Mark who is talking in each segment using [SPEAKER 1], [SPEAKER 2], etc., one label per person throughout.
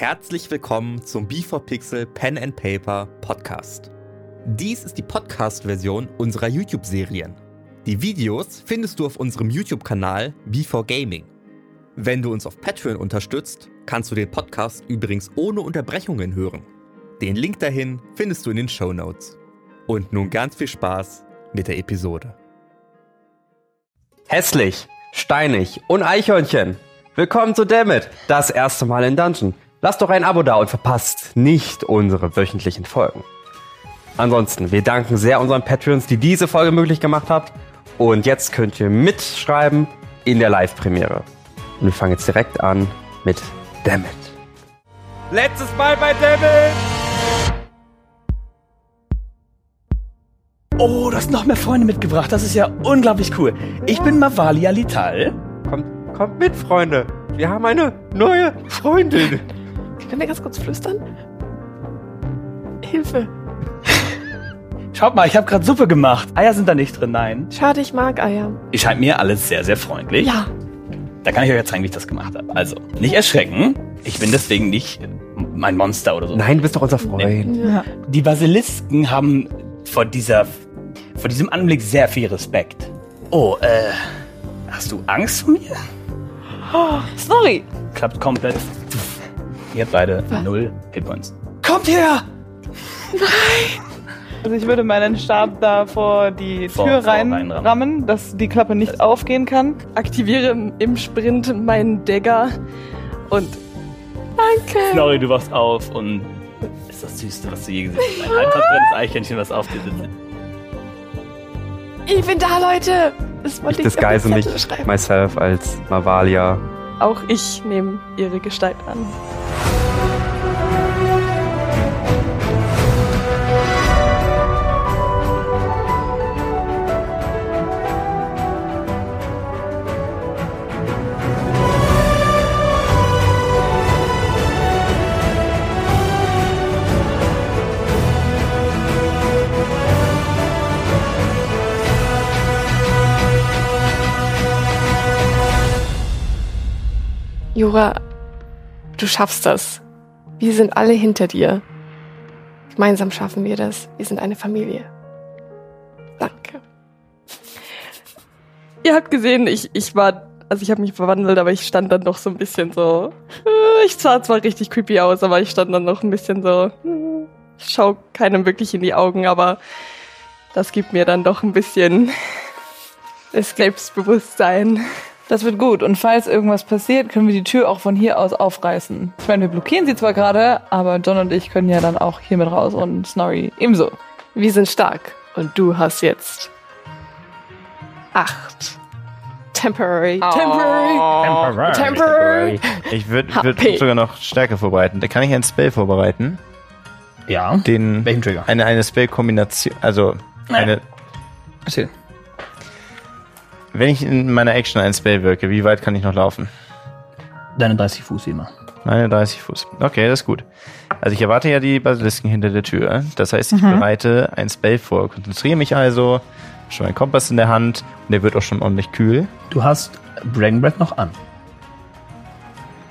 [SPEAKER 1] Herzlich willkommen zum B4Pixel Pen and Paper Podcast. Dies ist die Podcast-Version unserer YouTube-Serien. Die Videos findest du auf unserem YouTube-Kanal B4Gaming. Wenn du uns auf Patreon unterstützt, kannst du den Podcast übrigens ohne Unterbrechungen hören. Den Link dahin findest du in den Show Notes. Und nun ganz viel Spaß mit der Episode.
[SPEAKER 2] Hässlich, steinig und Eichhörnchen. Willkommen zu Dammit, das erste Mal in Dungeon. Lasst doch ein Abo da und verpasst nicht unsere wöchentlichen Folgen. Ansonsten, wir danken sehr unseren Patreons, die diese Folge möglich gemacht habt. Und jetzt könnt ihr mitschreiben in der Live-Premiere. Und wir fangen jetzt direkt an mit Dammit. Letztes Mal bei Dammit!
[SPEAKER 3] Oh, du hast noch mehr Freunde mitgebracht. Das ist ja unglaublich cool. Ich bin Mavalia Lital.
[SPEAKER 2] Kommt, kommt mit, Freunde. Wir haben eine neue Freundin.
[SPEAKER 4] Können wir ganz kurz flüstern? Hilfe.
[SPEAKER 3] Schaut mal, ich habe gerade Suppe gemacht. Eier sind da nicht drin, nein.
[SPEAKER 4] Schade, ich mag Eier.
[SPEAKER 3] Ihr scheint mir alles sehr, sehr freundlich.
[SPEAKER 4] Ja.
[SPEAKER 3] Da kann ich euch jetzt zeigen, wie ich das gemacht habe. Also, nicht erschrecken. Ich bin deswegen nicht mein Monster oder so.
[SPEAKER 2] Nein, du bist doch unser Freund.
[SPEAKER 4] ja.
[SPEAKER 3] Die Basilisken haben vor dieser, vor diesem Anblick sehr viel Respekt. Oh, äh, hast du Angst vor mir?
[SPEAKER 4] Sorry.
[SPEAKER 3] Klappt komplett. Ihr habt beide
[SPEAKER 4] Was?
[SPEAKER 3] null Hitpoints. Kommt her!
[SPEAKER 5] Also ich würde meinen Stab da vor die
[SPEAKER 3] Vor-
[SPEAKER 5] Tür reinrammen,
[SPEAKER 3] reinrammen.
[SPEAKER 5] dass die Klappe nicht aufgehen kann.
[SPEAKER 4] Aktiviere im Sprint meinen Dagger und. Danke.
[SPEAKER 3] Snorri, du wachst auf und ist das Süßeste, was du je gesehen hast. Ein halbtransparentes Eichhörnchen, was auf dir sitzt.
[SPEAKER 4] Ich bin da, Leute. Das wollte
[SPEAKER 2] Ich
[SPEAKER 4] ich,
[SPEAKER 2] disguise mich myself als Mavalia.
[SPEAKER 4] Auch ich nehme ihre Gestalt an. Jura, du schaffst das. Wir sind alle hinter dir. Gemeinsam schaffen wir das. Wir sind eine Familie. Danke. Ihr habt gesehen, ich, ich war, also ich habe mich verwandelt, aber ich stand dann doch so ein bisschen so. Ich sah zwar richtig creepy aus, aber ich stand dann noch ein bisschen so. Ich schau keinem wirklich in die Augen, aber das gibt mir dann doch ein bisschen Selbstbewusstsein.
[SPEAKER 5] Das wird gut. Und falls irgendwas passiert, können wir die Tür auch von hier aus aufreißen. Ich meine, wir blockieren sie zwar gerade, aber John und ich können ja dann auch hier mit raus und Snorri ebenso.
[SPEAKER 4] Wir sind stark und du hast jetzt acht. Temporary. Temporary. Temporary.
[SPEAKER 6] Ich würde würd sogar noch Stärke vorbereiten. Da kann ich einen Spell vorbereiten.
[SPEAKER 3] Ja.
[SPEAKER 6] Den,
[SPEAKER 3] Welchen Trigger?
[SPEAKER 6] eine, eine Spell-Kombination, also eine,
[SPEAKER 3] Erzähl.
[SPEAKER 6] Wenn ich in meiner Action einen Spell wirke, wie weit kann ich noch laufen?
[SPEAKER 3] Deine 30 Fuß wie immer.
[SPEAKER 6] Meine 30 Fuß. Okay, das ist gut. Also ich erwarte ja die Basilisken hinter der Tür. Das heißt, ich bereite ein Spell vor, konzentriere mich also, schon einen Kompass in der Hand und der wird auch schon ordentlich kühl.
[SPEAKER 3] Du hast Dragon Breath noch an.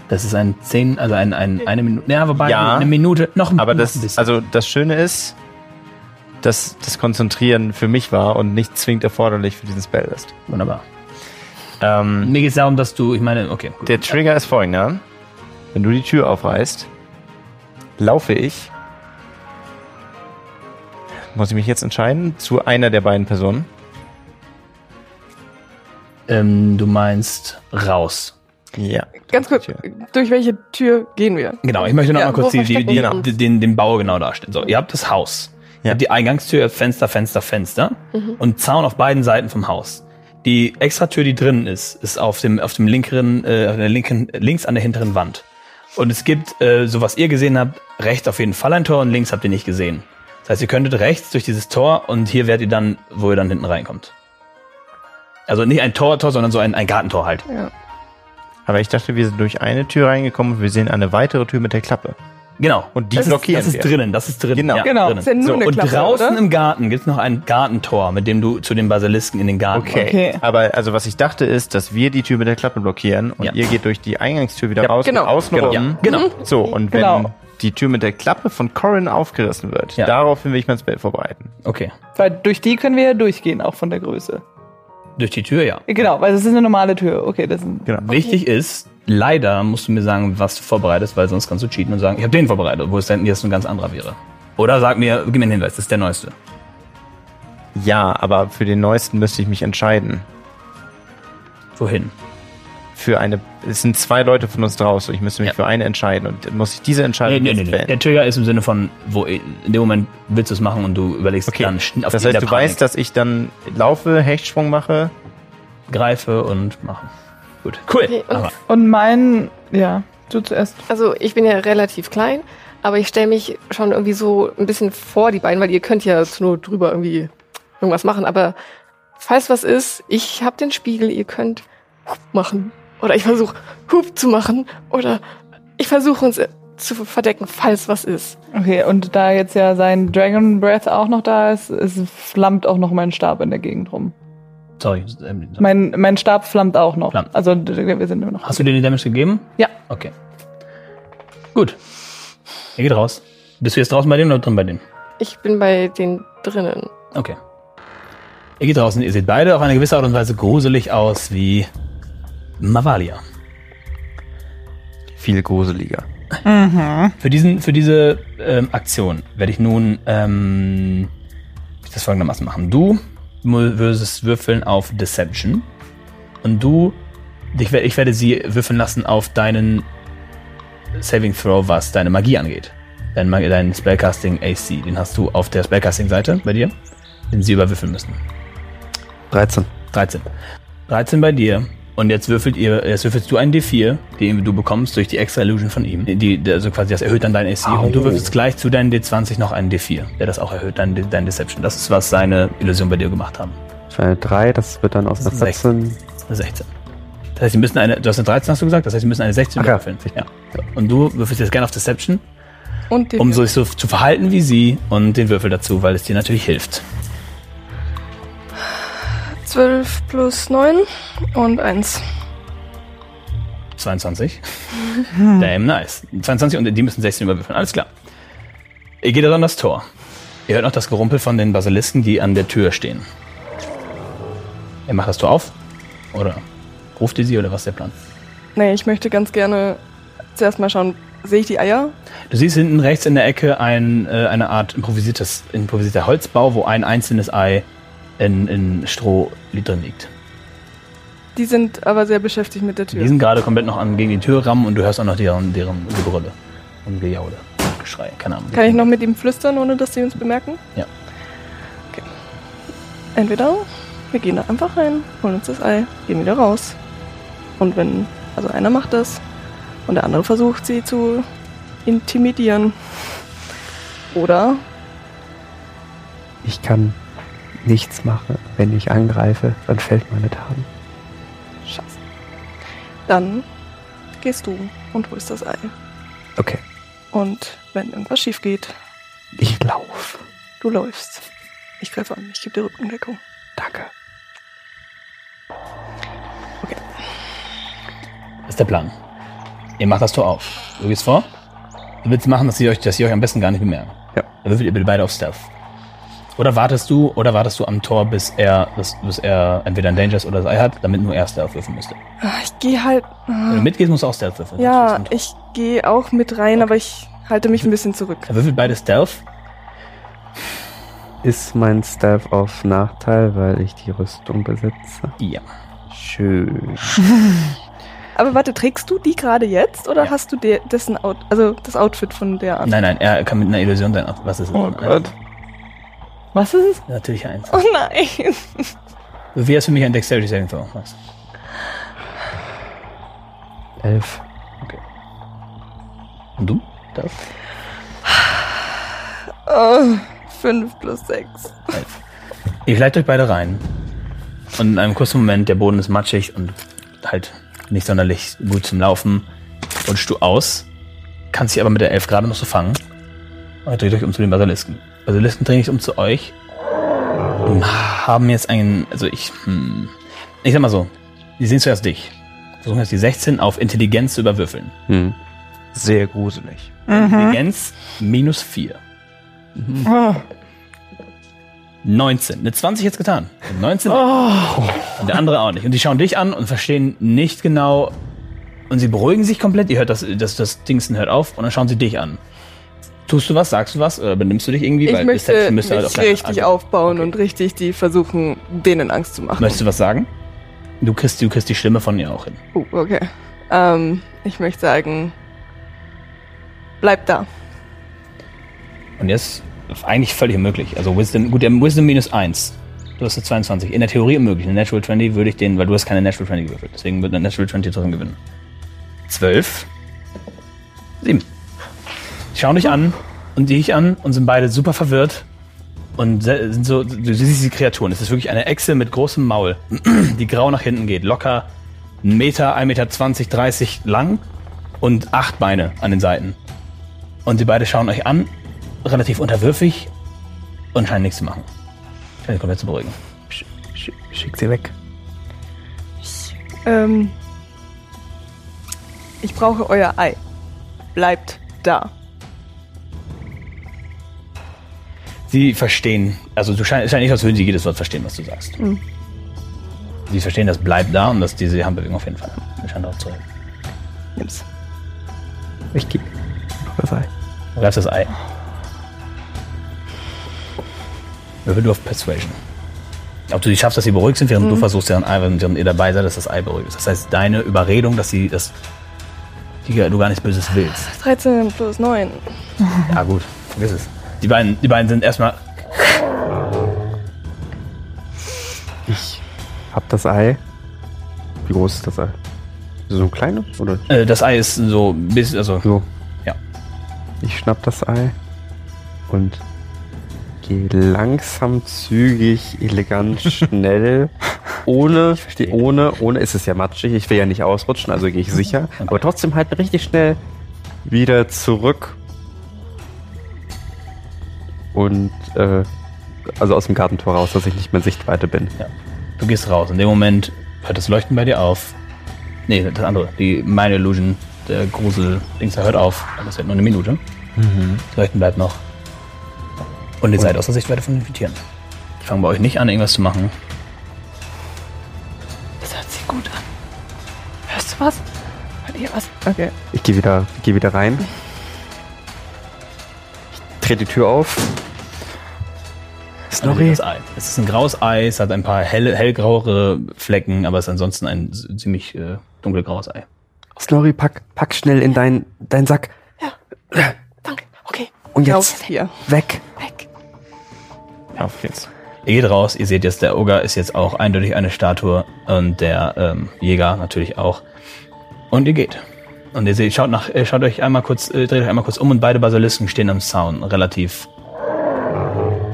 [SPEAKER 3] Das ist ein 10, also ein, ein, eine Minute. Ja, wobei
[SPEAKER 6] Ja.
[SPEAKER 3] eine Minute noch ein
[SPEAKER 6] Aber
[SPEAKER 3] noch ein
[SPEAKER 6] das,
[SPEAKER 3] bisschen.
[SPEAKER 6] also das Schöne ist, dass das Konzentrieren für mich war und nicht zwingend erforderlich für diesen Spell ist.
[SPEAKER 3] wunderbar.
[SPEAKER 6] Ähm,
[SPEAKER 3] Mir geht es darum, dass du, ich meine, okay, gut.
[SPEAKER 6] Der Trigger ist folgender. Wenn du die Tür aufreißt, laufe ich. Muss ich mich jetzt entscheiden? Zu einer der beiden Personen.
[SPEAKER 3] ähm, du meinst raus.
[SPEAKER 6] Ja.
[SPEAKER 4] Ganz kurz, durch welche Tür gehen wir?
[SPEAKER 3] Genau, ich möchte noch
[SPEAKER 4] Ja,
[SPEAKER 3] mal kurz die, die, die, die, den, den Bau genau darstellen. So, ihr habt das Haus. Ihr
[SPEAKER 6] Ja.
[SPEAKER 3] habt die Eingangstür, Fenster, Fenster, Fenster und Zaun auf beiden Seiten vom Haus. Die Extratür, die drinnen ist, ist auf dem, auf dem linkeren, äh, auf der linken, links an der hinteren Wand. Und es gibt, äh, so was ihr gesehen habt, rechts auf jeden Fall ein Tor und links habt ihr nicht gesehen. Das heißt, ihr könntet rechts durch dieses Tor und hier werdet ihr dann, wo ihr dann hinten reinkommt. Also nicht ein Tor, Tor, sondern so ein, ein Gartentor halt.
[SPEAKER 6] Aber ich dachte, wir sind durch eine Tür reingekommen und wir sehen eine weitere Tür mit der Klappe.
[SPEAKER 3] Genau.
[SPEAKER 6] Und die
[SPEAKER 3] das
[SPEAKER 6] blockieren
[SPEAKER 3] ist, Das ist
[SPEAKER 6] wir.
[SPEAKER 3] drinnen, das ist drinnen.
[SPEAKER 6] Genau.
[SPEAKER 3] Ja,
[SPEAKER 5] Genau.
[SPEAKER 3] Drinnen.
[SPEAKER 4] Ist ja nur
[SPEAKER 3] so,
[SPEAKER 4] eine
[SPEAKER 3] und
[SPEAKER 4] Klappe,
[SPEAKER 3] draußen
[SPEAKER 4] oder?
[SPEAKER 3] im Garten gibt's noch ein Gartentor, mit dem du zu den Basilisken in den Garten
[SPEAKER 6] Okay.
[SPEAKER 5] Okay.
[SPEAKER 6] Aber also was ich dachte ist, dass wir die Tür mit der Klappe blockieren und
[SPEAKER 3] Ja.
[SPEAKER 6] ihr geht durch die Eingangstür wieder
[SPEAKER 3] Ja,
[SPEAKER 6] raus
[SPEAKER 4] genau.
[SPEAKER 6] und außen
[SPEAKER 3] Genau.
[SPEAKER 6] rum.
[SPEAKER 3] Ja, genau.
[SPEAKER 6] So, und wenn
[SPEAKER 5] Genau.
[SPEAKER 6] die Tür mit der Klappe von Corin aufgerissen wird,
[SPEAKER 3] Ja.
[SPEAKER 6] daraufhin will ich mein Spell vorbereiten.
[SPEAKER 3] Okay.
[SPEAKER 5] Weil durch die können wir ja durchgehen, auch von der Größe.
[SPEAKER 3] Durch die Tür, ja.
[SPEAKER 5] Genau, weil es ist eine normale Tür. Okay, das ist ein
[SPEAKER 6] Genau.
[SPEAKER 3] Wichtig ist, leider musst du mir sagen, was du vorbereitest, weil sonst kannst du cheaten und sagen, ich habe den vorbereitet, obwohl es dann jetzt ein ganz anderer wäre. Oder sag mir, gib mir einen Hinweis, das ist der neueste.
[SPEAKER 6] Ja, aber für den neuesten müsste ich mich entscheiden.
[SPEAKER 3] Wohin?
[SPEAKER 6] Für eine, es sind zwei Leute von uns draußen. Ich müsste mich
[SPEAKER 3] Ja.
[SPEAKER 6] für eine entscheiden und muss ich diese Entscheidung
[SPEAKER 3] Nee, nee, nee, nee. Der Trigger ist im Sinne von, wo in dem Moment willst du es machen und du überlegst
[SPEAKER 6] Okay,
[SPEAKER 3] dann auf
[SPEAKER 6] das heißt, du
[SPEAKER 3] Panik.
[SPEAKER 6] weißt, dass ich dann laufe, Hechtsprung mache.
[SPEAKER 3] greife und mache. Gut, cool.
[SPEAKER 7] Okay, und-
[SPEAKER 5] Und mein, ja, du zuerst.
[SPEAKER 7] Also ich bin ja relativ klein, aber ich stelle mich schon irgendwie so ein bisschen vor die beiden, weil ihr könnt ja Not drüber irgendwie irgendwas machen. Aber falls was ist, ich habe den Spiegel, ihr könnt Hup machen. Oder ich versuche Hup zu machen. Oder ich versuche uns äh, zu verdecken, falls was ist.
[SPEAKER 5] Okay, und da jetzt ja sein Dragon Breath auch noch da ist, es flammt auch noch mein Stab in der Gegend rum.
[SPEAKER 3] Sorry. ähm,
[SPEAKER 5] Mein, mein Stab flammt auch noch.
[SPEAKER 3] Flammt.
[SPEAKER 5] Also wir sind immer noch.
[SPEAKER 3] Hast du dir den Damage gegeben?
[SPEAKER 5] Ja.
[SPEAKER 3] Okay. Gut. Er geht raus. Bist du jetzt draußen bei denen oder drin bei denen?
[SPEAKER 7] Ich bin bei den drinnen.
[SPEAKER 3] Okay. Ihr geht draußen. Ihr seht beide auf eine gewisse Art und Weise gruselig aus wie Mavalia.
[SPEAKER 6] Viel gruseliger.
[SPEAKER 3] Für, diesen, für diese ähm, Aktion werde ich nun ähm, das folgendermaßen machen. Du würdest würfeln auf Deception und du, ich, werde- ich werde sie würfeln lassen auf deinen Saving Throw, was deine Magie angeht. Dein, dein Spellcasting AC, den hast du auf der Spellcasting-Seite bei dir, den sie überwürfeln müssen.
[SPEAKER 2] 13.
[SPEAKER 3] 13. 13 bei dir. Und jetzt würfelt ihr, jetzt würfelst du einen D4, den du bekommst durch die extra Illusion von ihm. Die, also quasi das erhöht dann dein AC. Und du würfelst gleich zu deinem D20 noch einen D4, der das auch erhöht, dein, dein Deception. Das ist, was seine Illusion bei dir gemacht haben.
[SPEAKER 2] Das war eine 3, das wird dann aus einer
[SPEAKER 3] ist
[SPEAKER 2] 14.
[SPEAKER 3] Eine 16. Das heißt, sie müssen eine, du hast eine 13, hast du gesagt? Das heißt, sie müssen eine 16
[SPEAKER 2] Ach
[SPEAKER 3] würfeln. Ja. Und du würfelst jetzt gerne auf Deception, um sich so zu verhalten wie sie und den Würfel dazu, weil es dir natürlich hilft.
[SPEAKER 4] 12 plus 9 und 1.
[SPEAKER 3] 22. Damn nice. 22 und die müssen 16 überwürfeln. Alles klar. Ihr geht also an das Tor. Ihr hört noch das Gerumpel von den Basilisken, die an der Tür stehen. Ihr macht das Tor auf? Oder ruft ihr sie oder was ist der Plan?
[SPEAKER 4] Nee, ich möchte ganz gerne zuerst mal schauen, sehe ich die Eier?
[SPEAKER 3] Du siehst hinten rechts in der Ecke ein, äh, eine Art improvisiertes, improvisierter Holzbau, wo ein einzelnes Ei in, in Stroh drin liegt.
[SPEAKER 4] Die sind aber sehr beschäftigt mit der Tür.
[SPEAKER 3] Die sind gerade komplett noch an, gegen die Tür rammen und du hörst auch noch deren, deren Gebrülle und Gejaule. Geschrei, keine Ahnung.
[SPEAKER 4] Kann ich noch mit ihm flüstern, ohne dass sie uns bemerken?
[SPEAKER 3] Ja.
[SPEAKER 4] Okay. Entweder wir gehen da einfach rein, holen uns das Ei, gehen wieder raus. Und wenn, also einer macht das und der andere versucht sie zu intimidieren. Oder
[SPEAKER 2] Ich kann nichts machen. Wenn ich angreife, dann fällt meine Taten.
[SPEAKER 4] Scheiße. Dann gehst du und holst das Ei.
[SPEAKER 2] Okay.
[SPEAKER 4] Und wenn irgendwas schief geht,
[SPEAKER 2] Ich lauf.
[SPEAKER 4] du läufst. Ich greife an, ich gebe dir Rückendeckung.
[SPEAKER 2] Danke.
[SPEAKER 3] Das ist der Plan. Ihr macht das Tor auf. Du gehst vor. Du willst machen, dass sie euch, dass sie euch am besten gar nicht bemerken.
[SPEAKER 2] Ja.
[SPEAKER 3] Dann würfelt ihr bitte beide auf Stealth. Oder wartest du, oder wartest du am Tor, bis er, bis, bis er entweder ein Dangerous oder das Ei hat, damit nur er Stealth würfeln müsste.
[SPEAKER 4] Ah, Ich gehe halt.
[SPEAKER 3] Wenn du mitgehst, musst du auch Stealth würfeln.
[SPEAKER 4] Ja, ich gehe auch mit rein, aber ich halte mich ein bisschen zurück.
[SPEAKER 3] Er würfelt beide Stealth.
[SPEAKER 2] Ist mein Stealth auf Nachteil, weil ich die Rüstung besitze?
[SPEAKER 3] Ja.
[SPEAKER 2] Schön.
[SPEAKER 4] Aber warte, trägst du die gerade jetzt oder
[SPEAKER 3] Ja.
[SPEAKER 4] hast du dessen Out, also das Outfit von der an?
[SPEAKER 3] Nein, nein, er kann mit einer Illusion sein. Was ist es?
[SPEAKER 2] Oh Gott.
[SPEAKER 5] Was ist es?
[SPEAKER 3] Natürlich eins.
[SPEAKER 4] Oh nein.
[SPEAKER 3] Wie hast für mich ein Dexterity Saving Throw? Was?
[SPEAKER 2] Elf.
[SPEAKER 3] Und du? Stealth?
[SPEAKER 4] Oh, 5 plus 6.
[SPEAKER 3] Ihr gleitet euch beide rein. Und in einem kurzen Moment, der Boden ist matschig und halt nicht sonderlich gut zum Laufen, rutschst du aus kannst dich aber mit der Elf gerade noch so fangen. Und dreht euch um zu den Basilisken. Basilisken drehen sich um zu euch und haben jetzt einen, also ich, hm, ich sag mal so, die sehen zuerst dich. Versuchen jetzt die 16 auf Intelligenz zu überwürfeln.
[SPEAKER 2] Hm.
[SPEAKER 6] Sehr gruselig.
[SPEAKER 3] Intelligenz minus 4.
[SPEAKER 5] Oh.
[SPEAKER 3] 19. Eine 20 jetzt getan. Eine 19. Und der andere auch nicht. Und die schauen dich an und verstehen nicht genau. Und sie beruhigen sich komplett. Ihr hört das, das, das Dingsen hört auf und dann schauen sie dich an. Tust du was? Sagst du was? Benimmst du dich irgendwie?
[SPEAKER 4] Ich
[SPEAKER 3] Weil
[SPEAKER 4] möchte mich
[SPEAKER 3] müsste halt auf
[SPEAKER 4] richtig aufbauen
[SPEAKER 3] okay.
[SPEAKER 4] und richtig die versuchen, denen Angst zu machen.
[SPEAKER 3] Möchtest du was sagen? Du kriegst, du kriegst die Stimme von ihr auch hin.
[SPEAKER 4] Oh, okay. Ähm, ich möchte sagen, bleib da.
[SPEAKER 3] Und jetzt ist eigentlich völlig unmöglich. Also Wisdom, gut, der Wisdom minus 1. Du hast eine 22. In der Theorie unmöglich. Eine Natural 20 würde ich den, weil du hast keine Natural 20 gewürfelt. Deswegen wird eine Natural 20 trotzdem gewinnen. 12. 7. Die schauen dich an und dich an und sind beide super verwirrt. Und sind so, du siehst die Kreaturen. Es ist wirklich eine Echse mit großem Maul, die grau nach hinten geht. Locker 1 Meter, 1 Meter 20, 30 lang und acht Beine an den Seiten. Und sie beide schauen euch an, relativ unterwürfig und scheinen nichts zu machen. Scheinen sich komplett zu beruhigen.
[SPEAKER 2] Sch sch schick sie weg.
[SPEAKER 4] Ähm, ich brauche euer Ei. Bleibt da.
[SPEAKER 3] Sie verstehen, also du scheinst, es scheint nicht, als würden sie jedes Wort verstehen, was du sagst.
[SPEAKER 4] Mhm.
[SPEAKER 3] Sie verstehen das bleibt da und dass diese Handbewegung auf jeden Fall. Sie scheinen darauf zu.
[SPEAKER 4] Nimm's.
[SPEAKER 2] Ich geh. Was sei?
[SPEAKER 3] Du greifst das Ei. Würfel du auf Persuasion. Ob du die schaffst, dass sie beruhigt sind, während du versuchst, deren Ei, während ihr dabei seid, dass das Ei beruhigt ist. Das heißt, deine Überredung, dass sie das, die, du gar nichts Böses willst.
[SPEAKER 4] 13 plus 9.
[SPEAKER 3] Ja, gut, vergiss es. Die beiden, die beiden sind erstmal.
[SPEAKER 2] Ich hab das Ei. Wie groß ist das Ei? So ein kleines? Oder
[SPEAKER 3] Äh, das Ei ist so ein bisschen, also
[SPEAKER 2] so?
[SPEAKER 3] Ja.
[SPEAKER 2] Ich schnapp das Ei und gehe langsam, zügig, elegant, schnell, ohne, ohne, ohne, ist es ja matschig, ich will ja nicht ausrutschen, also gehe ich sicher, aber trotzdem halt richtig schnell wieder zurück und, äh, also aus dem Gartentor raus, dass ich nicht mehr in Sichtweite bin.
[SPEAKER 3] Du gehst raus. In dem Moment hört das Leuchten bei dir auf. Nee, das andere. Die Meine Illusion, der Grusel-Dings, der hört auf. Das wird nur eine Minute. Das Leuchten bleibt noch. Und ihr seid aus der Sichtweite von den Tieren. Die fangen bei euch nicht an, irgendwas zu machen.
[SPEAKER 5] Das hört sich gut an. Hörst du was? Hört ihr was?
[SPEAKER 4] Okay.
[SPEAKER 2] Ich gehe wieder, geh wieder rein. Ich trete die Tür auf.
[SPEAKER 3] Also das Ei. Es ist ein graues Ei, es hat ein paar hell, hellgrauere Flecken, aber es ist ansonsten ein ziemlich äh, dunkelgraues Ei.
[SPEAKER 2] Snorri, pack, pack schnell in deinen dein Sack.
[SPEAKER 7] Danke. Okay.
[SPEAKER 2] Und jetzt
[SPEAKER 4] hier.
[SPEAKER 2] weg.
[SPEAKER 7] Weg.
[SPEAKER 6] Auf geht's.
[SPEAKER 3] Ihr geht raus, ihr seht jetzt, der Ogre ist jetzt auch eindeutig eine Statue und der ähm, Jäger natürlich auch. Und ihr geht. Und ihr seht, schaut, nach, äh, schaut euch einmal kurz, äh, dreht euch einmal kurz um und beide Basilisken stehen am Zaun, relativ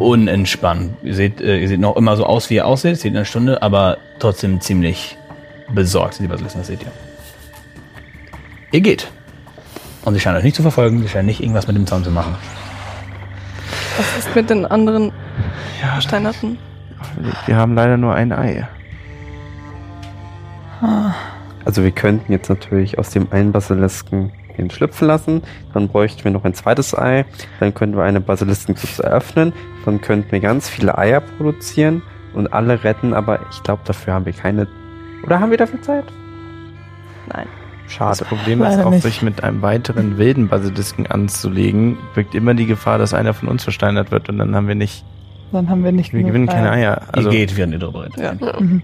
[SPEAKER 3] unentspannt. Ihr seht, äh, ihr seht noch immer so aus, wie ihr aussieht, seht in einer Stunde, aber trotzdem ziemlich besorgt, die Basilisken, das seht ihr. Ihr geht. Und sie scheinen euch nicht zu verfolgen, sie scheinen nicht irgendwas mit dem Zaun zu machen.
[SPEAKER 4] Was ist mit den anderen Versteinerten?
[SPEAKER 6] Wir haben leider nur ein Ei.
[SPEAKER 2] Also wir könnten jetzt natürlich aus dem einen Basilisken den schlüpfen lassen, dann bräuchten wir noch ein zweites Ei, dann könnten wir eine Basiliskenklubs eröffnen, dann könnten wir ganz viele Eier produzieren und alle retten, aber ich glaube, dafür haben wir keine... Oder haben wir dafür Zeit?
[SPEAKER 4] Nein.
[SPEAKER 6] Das
[SPEAKER 2] Schade.
[SPEAKER 6] Problem ist auch,
[SPEAKER 5] nicht.
[SPEAKER 6] sich mit einem weiteren wilden Basilisken anzulegen, birgt immer die Gefahr, dass einer von uns versteinert wird und dann haben wir nicht,
[SPEAKER 5] Dann haben wir nicht
[SPEAKER 6] wir gewinnen keine
[SPEAKER 5] Eier.
[SPEAKER 6] Also,
[SPEAKER 3] ihr geht, ihr darüber redet.
[SPEAKER 4] Ja.
[SPEAKER 5] Mhm.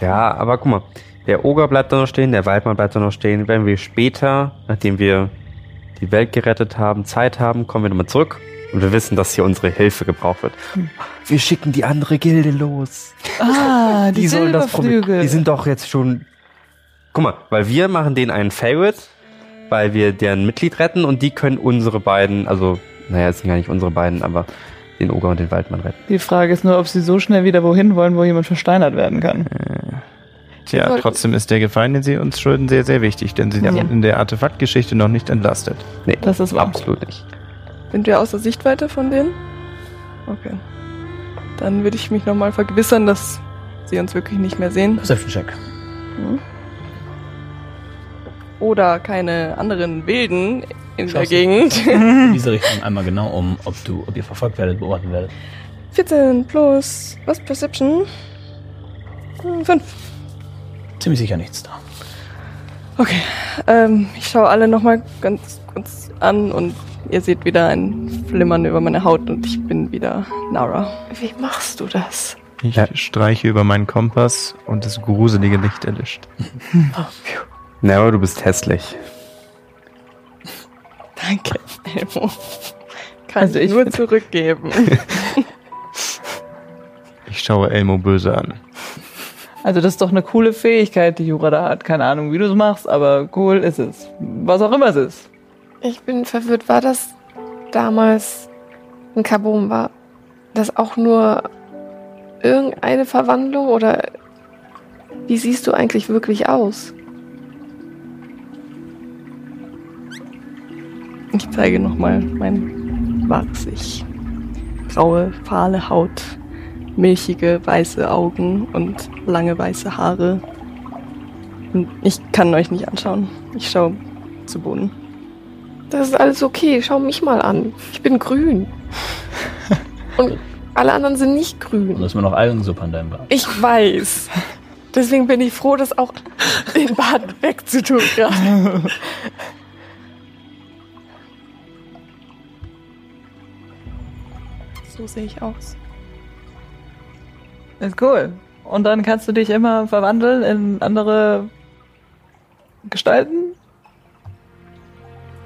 [SPEAKER 2] Ja, aber guck mal, der Oger bleibt da noch stehen, der Waldmann bleibt da noch stehen. Wenn wir später, nachdem wir die Welt gerettet haben, Zeit haben, kommen wir nochmal zurück und wir wissen, dass hier unsere Hilfe gebraucht wird. Wir schicken die andere Gilde los.
[SPEAKER 5] Ah, die,
[SPEAKER 2] sollen das Problem. Die sind doch jetzt schon. Guck mal, weil wir machen denen einen Favorite, weil wir deren Mitglied retten und die können unsere beiden, also, naja, es sind gar nicht unsere beiden, aber den Oger und den Waldmann retten.
[SPEAKER 5] Die Frage ist nur, ob sie so schnell wieder wohin wollen, wo jemand versteinert werden kann.
[SPEAKER 6] Tja, trotzdem ist der Gefallen, den sie uns schulden, sehr, sehr wichtig, denn sie
[SPEAKER 5] Ja.
[SPEAKER 6] sind in der Artefaktgeschichte noch nicht entlastet.
[SPEAKER 2] Nee,
[SPEAKER 5] Das ist wahr.
[SPEAKER 2] absolut nicht.
[SPEAKER 4] Sind wir außer Sichtweite von denen? Okay. Dann würde ich mich nochmal vergewissern, dass sie uns wirklich nicht mehr sehen.
[SPEAKER 3] Perception Check.
[SPEAKER 4] Oder keine anderen Wilden in der
[SPEAKER 3] Schaust du-
[SPEAKER 4] Gegend.
[SPEAKER 3] In diese Richtung einmal genau um, ob du, ob ihr verfolgt werdet, beobachtet werdet.
[SPEAKER 4] 14 plus, was, Perception? 5.
[SPEAKER 3] Ziemlich sicher nichts da.
[SPEAKER 4] Okay, ähm, ich schaue alle nochmal ganz kurz an und ihr seht wieder ein Flimmern über meine Haut und ich bin wieder Nara.
[SPEAKER 7] Wie machst du das?
[SPEAKER 6] Ich
[SPEAKER 2] Ja.
[SPEAKER 6] streiche über meinen Kompass und das gruselige Licht erlischt.
[SPEAKER 2] Na, aber du bist hässlich.
[SPEAKER 4] Danke, Elmo. Kann
[SPEAKER 5] Also
[SPEAKER 4] ich nur zurückgeben.
[SPEAKER 6] Ich schaue Elmo böse an.
[SPEAKER 5] Also das ist doch eine coole Fähigkeit, die Jura da hat. Keine Ahnung, wie du es machst, aber cool ist es. Was auch immer es ist.
[SPEAKER 7] Ich bin verwirrt. War das damals ein Kabum? War das auch nur irgendeine Verwandlung oder wie siehst du eigentlich wirklich aus?
[SPEAKER 4] Ich zeige nochmal mein wahres Ich. Graue, fahle Haut, milchige, weiße Augen und lange weiße Haare. Und ich kann euch nicht anschauen. Ich schaue zu Boden.
[SPEAKER 7] Das ist alles okay. Schau mich mal an. Ich bin grün. Und alle anderen sind nicht
[SPEAKER 3] Und
[SPEAKER 7] grün.
[SPEAKER 3] da ist mir noch Algensuppe an deinem Bart.
[SPEAKER 4] Ich weiß. Deswegen bin ich froh, das auch den Bart wegzutun gerade. So sehe ich aus.
[SPEAKER 5] Ist cool. Und dann kannst du dich immer verwandeln in andere Gestalten.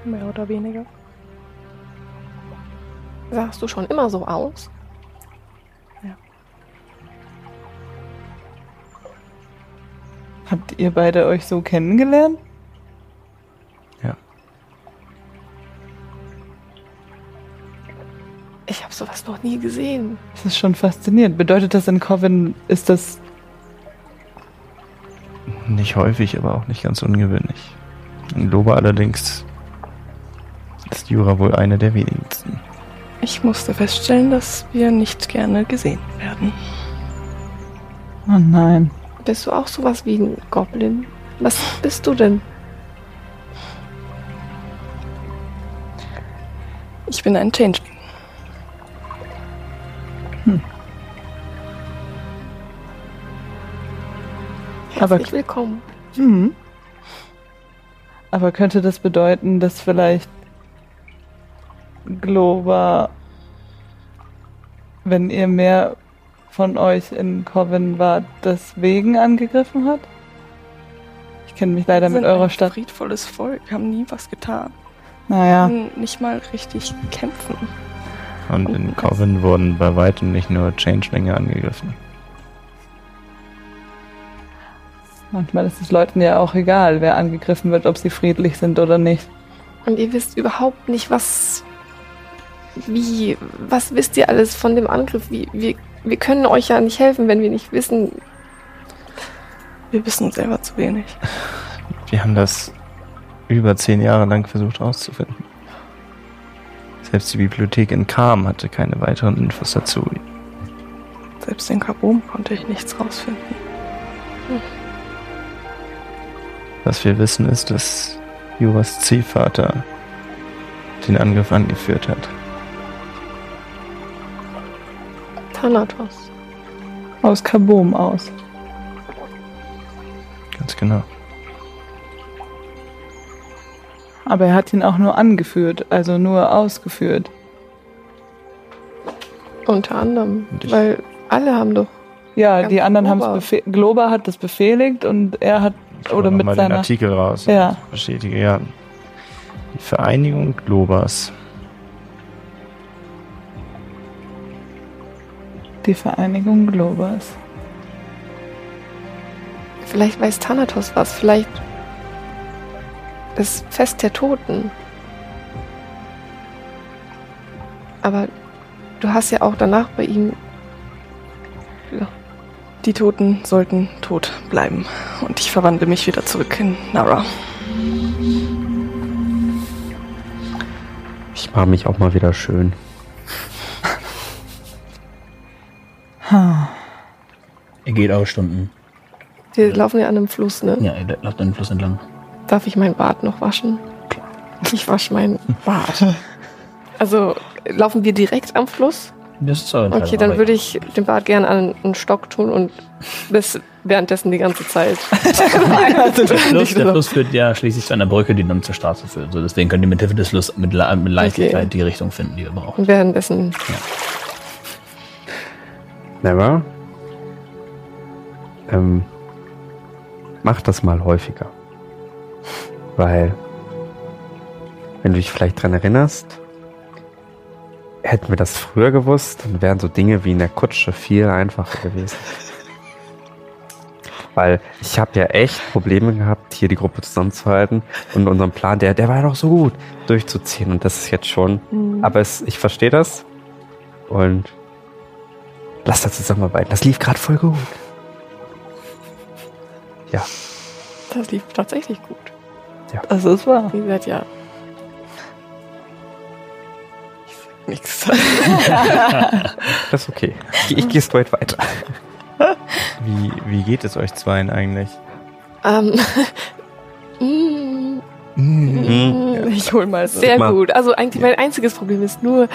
[SPEAKER 4] Mehr oder weniger.
[SPEAKER 7] Sahst du schon immer so aus?
[SPEAKER 5] Habt ihr beide euch so kennengelernt?
[SPEAKER 7] Ich habe sowas noch nie gesehen.
[SPEAKER 5] Das ist schon faszinierend. Bedeutet das in Coven, ist das
[SPEAKER 6] Nicht häufig, aber auch nicht ganz ungewöhnlich. In Loba allerdings ist Jura wohl eine der wenigsten.
[SPEAKER 4] Ich musste feststellen, dass wir nicht gerne gesehen werden.
[SPEAKER 5] Oh nein.
[SPEAKER 7] Bist du auch sowas wie ein Goblin? Was bist du denn?
[SPEAKER 4] Ich bin ein Changeling.
[SPEAKER 5] Aber-
[SPEAKER 7] Herzlich willkommen.
[SPEAKER 5] Mhm. Aber könnte das bedeuten, dass vielleicht Globa, wenn ihr mehr von euch in Coven wart, deswegen angegriffen hat? Ich kenne mich leider
[SPEAKER 4] Wir
[SPEAKER 5] mit
[SPEAKER 4] sind
[SPEAKER 5] eurer
[SPEAKER 4] ein
[SPEAKER 5] Stadt.
[SPEAKER 4] friedvolles Volk, haben nie was getan.
[SPEAKER 5] Naja,
[SPEAKER 4] Nicht mal richtig kämpfen.
[SPEAKER 6] Und in Coven wurden bei weitem nicht nur Changelinge angegriffen.
[SPEAKER 5] Manchmal ist es Leuten ja auch egal, wer angegriffen wird, ob sie friedlich sind oder nicht.
[SPEAKER 7] Und ihr wisst überhaupt nicht, was. Wie. Was wisst ihr alles von dem Angriff? Wie, wir, wir können euch ja nicht helfen, wenn wir nicht wissen.
[SPEAKER 4] Wir wissen selber zu wenig.
[SPEAKER 6] Wir haben das über zehn Jahre lang versucht herauszufinden. Selbst die Bibliothek in Kam hatte keine weiteren Infos dazu.
[SPEAKER 4] Selbst in Kabum konnte ich nichts rausfinden.
[SPEAKER 6] Was wir wissen ist, dass Juras Ziehvater den Angriff angeführt hat.
[SPEAKER 7] Thanatos.
[SPEAKER 5] Aus Kabum aus.
[SPEAKER 6] Ganz genau.
[SPEAKER 5] Aber er hat ihn auch nur angeführt, also nur ausgeführt.
[SPEAKER 7] Unter anderem. Weil alle haben doch.
[SPEAKER 5] Ja, die anderen haben es.
[SPEAKER 7] Globa
[SPEAKER 5] hat das befehligt und er hat
[SPEAKER 6] Ich
[SPEAKER 5] oder mit
[SPEAKER 6] mal den
[SPEAKER 5] seiner
[SPEAKER 6] Artikel raus.
[SPEAKER 5] Ja.
[SPEAKER 6] Bestätige, ja. Die Vereinigung Globas.
[SPEAKER 5] die Vereinigung Globas.
[SPEAKER 7] Vielleicht weiß Thanatos was. Vielleicht. Das Fest der Toten. Aber du hast ja auch danach bei ihm.
[SPEAKER 4] Die Toten sollten tot bleiben. Und ich verwandle mich wieder zurück in Nara.
[SPEAKER 2] Ich mache mich auch mal wieder schön.
[SPEAKER 3] Ihr geht auch Stunden.
[SPEAKER 7] Wir laufen ja an einem Fluss, ne?
[SPEAKER 3] Ja, ihr lauft den Fluss entlang.
[SPEAKER 7] Darf ich mein Bart noch waschen? Ich wasche mein Bart. Also laufen wir direkt am Fluss?
[SPEAKER 3] Das ist eure
[SPEAKER 7] Okay, dann würde ich den Bart gerne an einen Stock tun und das währenddessen die ganze Zeit.
[SPEAKER 3] Der Fluss, der Fluss führt ja schließlich zu einer Brücke, die dann zur Straße führt. So, deswegen könnt ihr mit Hilfe des Flusses mit, Le- mit Leichtigkeit
[SPEAKER 7] Okay.
[SPEAKER 3] die Richtung finden, die ihr braucht.
[SPEAKER 7] Und währenddessen.
[SPEAKER 2] Never. Ähm, mach das mal häufiger. Weil, wenn du dich vielleicht dran erinnerst, hätten wir das früher gewusst, dann wären so Dinge wie in der Kutsche viel einfacher gewesen. Weil ich habe ja echt Probleme gehabt, hier die Gruppe zusammenzuhalten und unseren Plan, der, der war ja doch so gut, durchzuziehen. Und das ist jetzt schon. Aber es, ich verstehe das. Und lass da zusammenarbeiten. Das lief gerade voll gut. Ja,
[SPEAKER 7] Das lief tatsächlich gut.
[SPEAKER 5] Das ist wahr.
[SPEAKER 7] Wie gesagt, ja. Nix.
[SPEAKER 2] das ist okay. Ich, ich gehe straight weiter.
[SPEAKER 6] Wie, wie geht es euch Zweien eigentlich?
[SPEAKER 7] ähm, mm,
[SPEAKER 2] Mhm.
[SPEAKER 4] Ich hol mal so.
[SPEAKER 7] sehr
[SPEAKER 2] Mal.
[SPEAKER 7] gut. Also eigentlich mein einziges Problem ist nur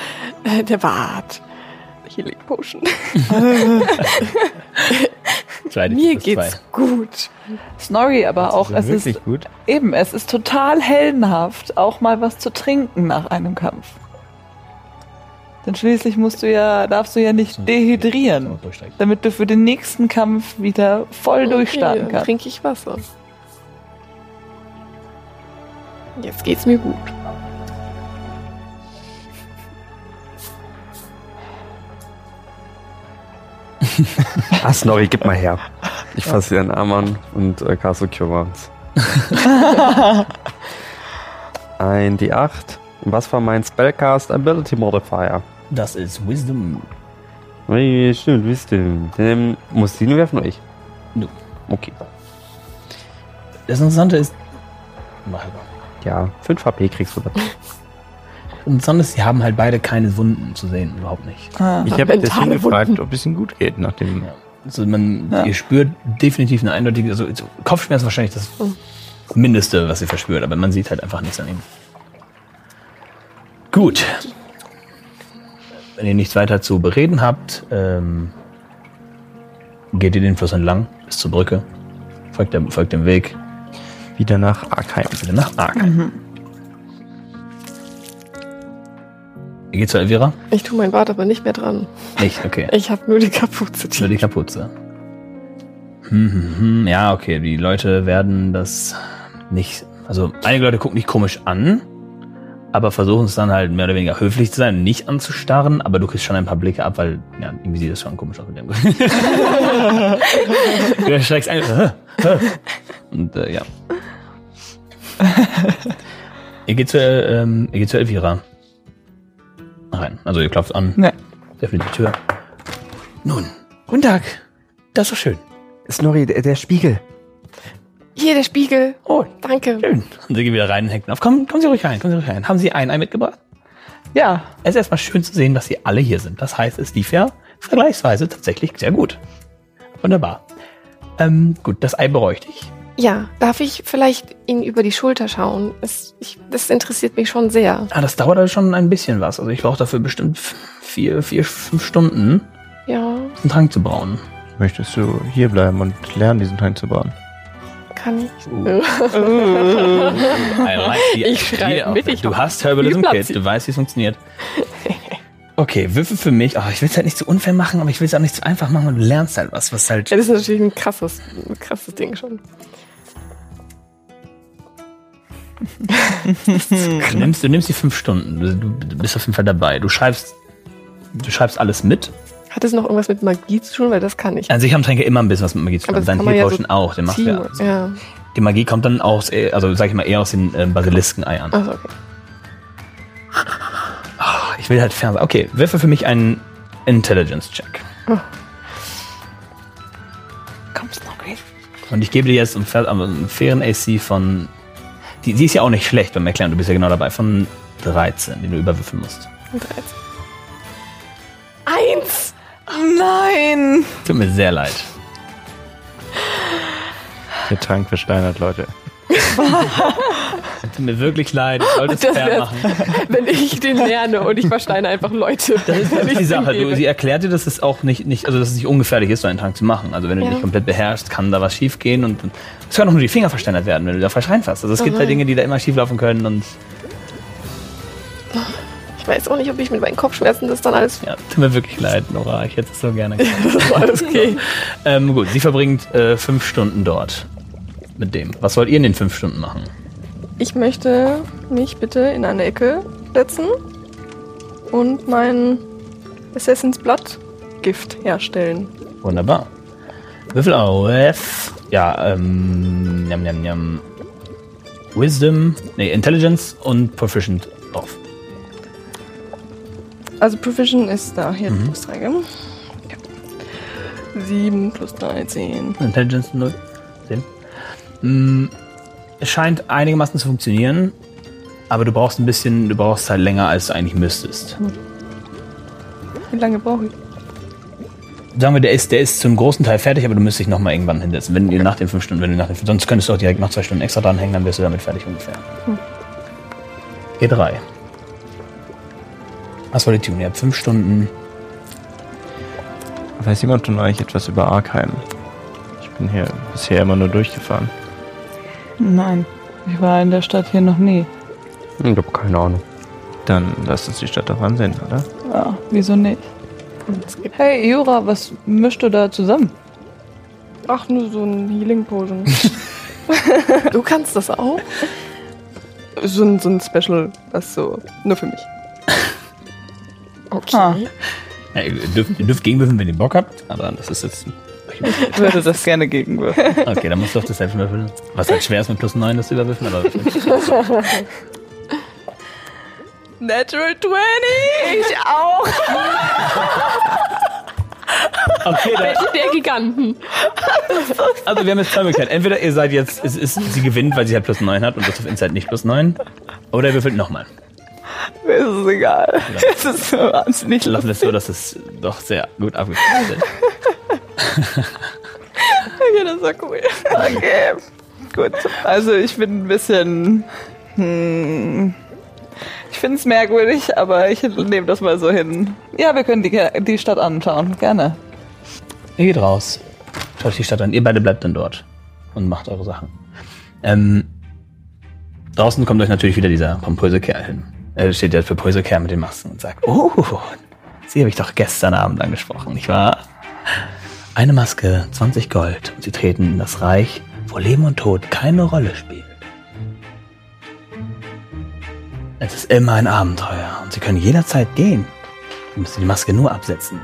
[SPEAKER 7] äh, der Bart.
[SPEAKER 4] Healing Potion.
[SPEAKER 7] Mir geht's
[SPEAKER 3] zwei.
[SPEAKER 7] gut.
[SPEAKER 5] Snorri aber auch, es ist
[SPEAKER 6] wirklich gut.
[SPEAKER 5] eben, es ist total heldenhaft, auch mal was zu trinken nach einem Kampf. Denn schließlich musst du ja, darfst du ja nicht dehydrieren, damit du für den nächsten Kampf wieder voll durchstarten
[SPEAKER 7] Okay,
[SPEAKER 5] kannst.
[SPEAKER 7] trinke ich Wasser. Jetzt geht's mir gut.
[SPEAKER 2] Ah, Snorri, gib mal her. Ich fasse ihren Arm an und äh, Castle Cure Wounds. Ein D8. Und Was war mein Spellcast Ability Modifier?
[SPEAKER 3] Das ist Wisdom.
[SPEAKER 2] Ui, stimmt, ihr. Ähm, muss die nur werfen oder ich?
[SPEAKER 3] Du.
[SPEAKER 2] Okay.
[SPEAKER 3] Das Interessante ist. Mach aber.
[SPEAKER 2] Ja, 5 HP kriegst du dazu.
[SPEAKER 3] Das Interessante ist, sie haben halt beide keine Wunden zu sehen, überhaupt nicht.
[SPEAKER 5] Ah.
[SPEAKER 6] Ich habe deswegen gefragt,
[SPEAKER 7] Wunden.
[SPEAKER 6] ob es ihm gut geht, nachdem.
[SPEAKER 3] Ja. Also man,
[SPEAKER 5] Ja.
[SPEAKER 3] ihr spürt definitiv eine eindeutige, also so Kopfschmerzen ist wahrscheinlich das Mindeste, was ihr verspürt, aber man sieht halt einfach nichts an ihm. Gut. Wenn ihr nichts weiter zu bereden habt, ähm, geht ihr den Fluss entlang bis zur Brücke, folgt, der, folgt dem Weg
[SPEAKER 6] Wieder nach Arkheim.
[SPEAKER 3] wieder nach Ark. Ihr geht zu Elvira?
[SPEAKER 7] Ich tue mein Bart aber nicht mehr dran.
[SPEAKER 3] Nicht, okay.
[SPEAKER 7] Ich habe nur die Kapuze.
[SPEAKER 3] Nur die Kapuze. Hm, hm, hm. Ja, okay. Die Leute werden das nicht. Also einige Leute gucken dich komisch an, aber versuchen es dann halt mehr oder weniger höflich zu sein, nicht anzustarren, aber du kriegst schon ein paar Blicke ab, weil ja, irgendwie sieht das schon komisch aus mit dem. du erschreckst ein. Und äh, ja. ihr geht zu, äh, ähm, ihr geht zu Elvira. Rein. Also ihr klopft an.
[SPEAKER 5] Nee.
[SPEAKER 3] Öffnet die Tür. Nun, guten Tag. Das ist doch schön.
[SPEAKER 2] Snorri, der, der Spiegel.
[SPEAKER 7] Hier, der Spiegel.
[SPEAKER 3] Oh,
[SPEAKER 7] Danke.
[SPEAKER 3] schön. Und sie gehen wieder rein und hängen auf. Komm, kommen Sie ruhig rein, kommen Sie ruhig rein. Haben Sie ein Ei mitgebracht?
[SPEAKER 5] Ja,
[SPEAKER 3] Es ist erstmal schön zu sehen, dass Sie alle hier sind. Das heißt, es lief ja vergleichsweise tatsächlich sehr gut. Wunderbar. Ähm, gut, das Ei bräuchte ich.
[SPEAKER 7] Ja, darf ich vielleicht Ihnen über die Schulter schauen? Es, ich, das interessiert mich schon sehr.
[SPEAKER 3] Ah, das dauert also schon ein bisschen was. Also ich brauche dafür bestimmt vier, vier, fünf Stunden,
[SPEAKER 7] Ja,
[SPEAKER 3] einen Trank zu brauen.
[SPEAKER 6] Möchtest du hier bleiben und lernen, diesen Trank zu bauen?
[SPEAKER 7] Kann ich.
[SPEAKER 3] I like the
[SPEAKER 7] Ich schreib
[SPEAKER 3] idea of
[SPEAKER 7] mit,
[SPEAKER 3] it.
[SPEAKER 7] ich
[SPEAKER 3] Du hast Herbalism Kit, du weißt, wie es funktioniert. Okay, Würfel für mich. Oh, ich will es halt nicht zu unfair machen, aber ich will es auch nicht zu einfach machen, weil du lernst halt was, was halt.
[SPEAKER 7] Das ist natürlich ein krasses, ein krasses Ding schon.
[SPEAKER 3] Du nimmst, du nimmst die fünf Stunden. Du, du bist auf jeden Fall dabei. Du schreibst, du schreibst alles mit.
[SPEAKER 7] Hat es noch irgendwas mit Magie zu tun? Weil das kann ich.
[SPEAKER 3] An sich haben Tränke immer ein bisschen was mit Magie zu tun.
[SPEAKER 7] Aber das
[SPEAKER 3] Dein
[SPEAKER 7] kann man
[SPEAKER 3] Heal
[SPEAKER 7] ja
[SPEAKER 3] Potion
[SPEAKER 7] so
[SPEAKER 3] auch. Den machst du
[SPEAKER 7] Ziehen.
[SPEAKER 3] ja. Also,
[SPEAKER 7] Ja.
[SPEAKER 3] Die Magie kommt dann aus, äh, also sag ich mal, eher aus den ähm, Basilisken-Eiern.
[SPEAKER 7] Also, okay.
[SPEAKER 3] Ich will halt sein. Okay, wirfe für mich einen Intelligence-Check. Und ich gebe dir jetzt einen, fairen AC von. Die, die ist ja auch nicht schlecht beim Erklären, du bist ja genau dabei. Von 13, den du überwürfeln musst.
[SPEAKER 7] Eins!
[SPEAKER 5] Nein!
[SPEAKER 3] Tut mir sehr leid.
[SPEAKER 6] Der Trank versteinert, Leute.
[SPEAKER 3] Tut mir wirklich leid. Ich sollte es
[SPEAKER 7] Das
[SPEAKER 3] fair machen.
[SPEAKER 7] Wenn ich den lerne und ich versteine einfach Leute.
[SPEAKER 3] Das ist die Sache. Du, sie erklärt dir, dass es auch nicht, nicht, also dass es nicht ungefährlich ist, so einen Trank zu machen. Also wenn du
[SPEAKER 7] Ja.
[SPEAKER 3] dich komplett beherrschst, kann da was schief gehen und es können auch nur die Finger versteinert werden, wenn du da falsch reinfasst. Also es gibt da Dinge, die da immer schief laufen können und
[SPEAKER 7] Ich weiß auch nicht, ob ich mit meinen Kopfschmerzen das dann alles.
[SPEAKER 3] ja, tut mir wirklich leid, Nora. Ich hätte es so gerne gemacht.
[SPEAKER 7] Alles okay.
[SPEAKER 3] ähm, gut, sie verbringt äh, fünf Stunden dort mit dem. Was wollt ihr in den fünf Stunden machen?
[SPEAKER 4] Ich möchte mich bitte in eine Ecke setzen und mein Assassin's Blood Gift herstellen.
[SPEAKER 3] Wunderbar. Würfel auf. Ja, ähm. Njam, njam, njam. Wisdom, nee, Intelligence und Proficient auf.
[SPEAKER 4] Also Provision ist da hier
[SPEAKER 3] Mhm.
[SPEAKER 4] plus 3, gell? Ja. 7 plus 13.
[SPEAKER 3] Intelligence 0. Sehen. Mm, Es scheint einigermaßen zu funktionieren, aber du brauchst ein bisschen, du brauchst halt länger, als du eigentlich müsstest.
[SPEAKER 4] Wie lange brauche ich?
[SPEAKER 3] Sagen wir, der ist, der ist zum großen Teil fertig, aber du müsstest dich nochmal irgendwann hinsetzen. Wenn ihr nach den fünf Stunden, wenn du nach den, sonst könntest du auch direkt noch zwei Stunden extra dranhängen, dann wärst du damit fertig ungefähr. G3. Was wollt ihr tun? Ihr habt fünf Stunden.
[SPEAKER 6] Weiß jemand von euch etwas über Arkheim? Ich bin hier bisher immer nur durchgefahren.
[SPEAKER 5] Nein, ich war in der Stadt hier noch nie.
[SPEAKER 2] Ich habe keine Ahnung.
[SPEAKER 6] Dann lasst uns die Stadt doch ansehen, oder?
[SPEAKER 5] Ja, wieso nicht? Hey, Jura, was mischst du da zusammen?
[SPEAKER 4] Ach, nur so ein Healing Potion.
[SPEAKER 7] Du kannst das auch?
[SPEAKER 4] so, ein, so ein Special, was so nur für mich.
[SPEAKER 7] Okay.
[SPEAKER 5] Ah.
[SPEAKER 3] Ja, ihr, dürft, ihr dürft gegenwürfeln, wenn ihr Bock habt, aber das ist jetzt.
[SPEAKER 5] Ich würde das gerne gegenwürfeln.
[SPEAKER 3] Okay, dann musst du auf das selbst würfeln. Was halt schwer ist mit plus 9, das zu überwürfeln, aber.
[SPEAKER 4] Natural 20! Ich auch!
[SPEAKER 3] Okay, dann,
[SPEAKER 7] Der Giganten.
[SPEAKER 3] Also wir haben jetzt zwei Möglichkeiten. Entweder ihr seid jetzt, es ist, sie gewinnt, weil sie halt plus 9 hat und das auf Inside nicht plus 9. Oder ihr würfelt nochmal.
[SPEAKER 5] Mir ist es egal. Es ist so wahnsinnig
[SPEAKER 3] Lassen wir es so, dass es doch sehr gut abgeschlossen ist.
[SPEAKER 4] Okay, das war cool.
[SPEAKER 5] Okay, gut. Also ich bin ein bisschen... Hm, ich finde es merkwürdig, aber ich nehme das mal so hin. Ja, wir können die, die Stadt anschauen. Gerne.
[SPEAKER 3] Ihr geht raus. Schaut euch die Stadt an. Ihr beide bleibt dann dort und macht eure Sachen. Ähm, draußen kommt euch natürlich wieder dieser pompöse Kerl hin. Er steht der pompöse Kerl mit den Masken und sagt, oh, sie habe ich doch gestern Abend angesprochen, nicht wahr? Eine Maske, 20 Gold und sie treten in das Reich, wo Leben und Tod keine Rolle spielt. Es ist immer ein Abenteuer und sie können jederzeit gehen. Sie müssen die Maske nur absetzen.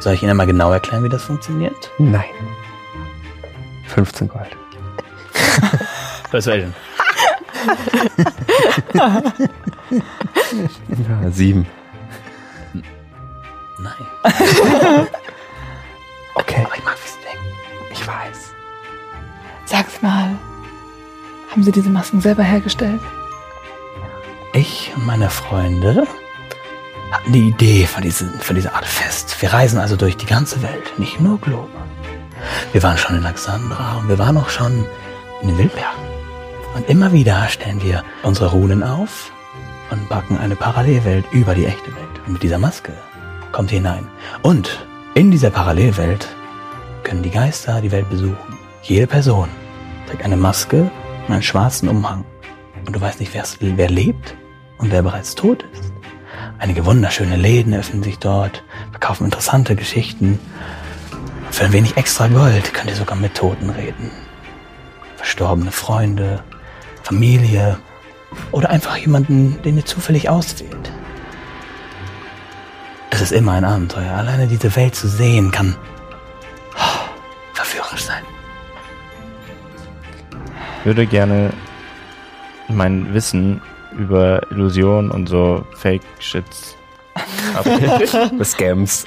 [SPEAKER 3] Soll ich Ihnen mal genau erklären, wie das funktioniert?
[SPEAKER 2] Nein. 15 Gold.
[SPEAKER 3] Persuasion.
[SPEAKER 2] Ja, sieben.
[SPEAKER 3] Nein.
[SPEAKER 2] Okay.
[SPEAKER 3] Aber ich mag, Sie denken. Ich weiß.
[SPEAKER 5] Sag's mal. Haben Sie diese Masken selber hergestellt?
[SPEAKER 3] Ich und meine Freunde hatten die Idee von, diesem, von dieser Art Fest. Wir reisen also durch die ganze Welt, nicht nur Globe. Wir waren schon in Alexandra und wir waren auch schon in den Wildbergen. Und immer wieder stellen wir unsere Runen auf und backen eine Parallelwelt über die echte Welt. Und mit dieser Maske kommt ihr hinein. Und in dieser Parallelwelt können die Geister die Welt besuchen. Jede Person trägt eine Maske und einen schwarzen Umhang. Und du weißt nicht, wer lebt und wer bereits tot ist. Einige wunderschöne Läden öffnen sich dort, verkaufen interessante Geschichten. Für ein wenig extra Gold könnt ihr sogar mit Toten reden. Verstorbene Freunde, Familie oder einfach jemanden, den ihr zufällig auswählt. Es ist immer ein Abenteuer. Alleine diese Welt zu sehen kann oh, verführerisch sein.
[SPEAKER 6] Ich würde gerne mein Wissen über Illusion und so Fake-Shits
[SPEAKER 2] Scams.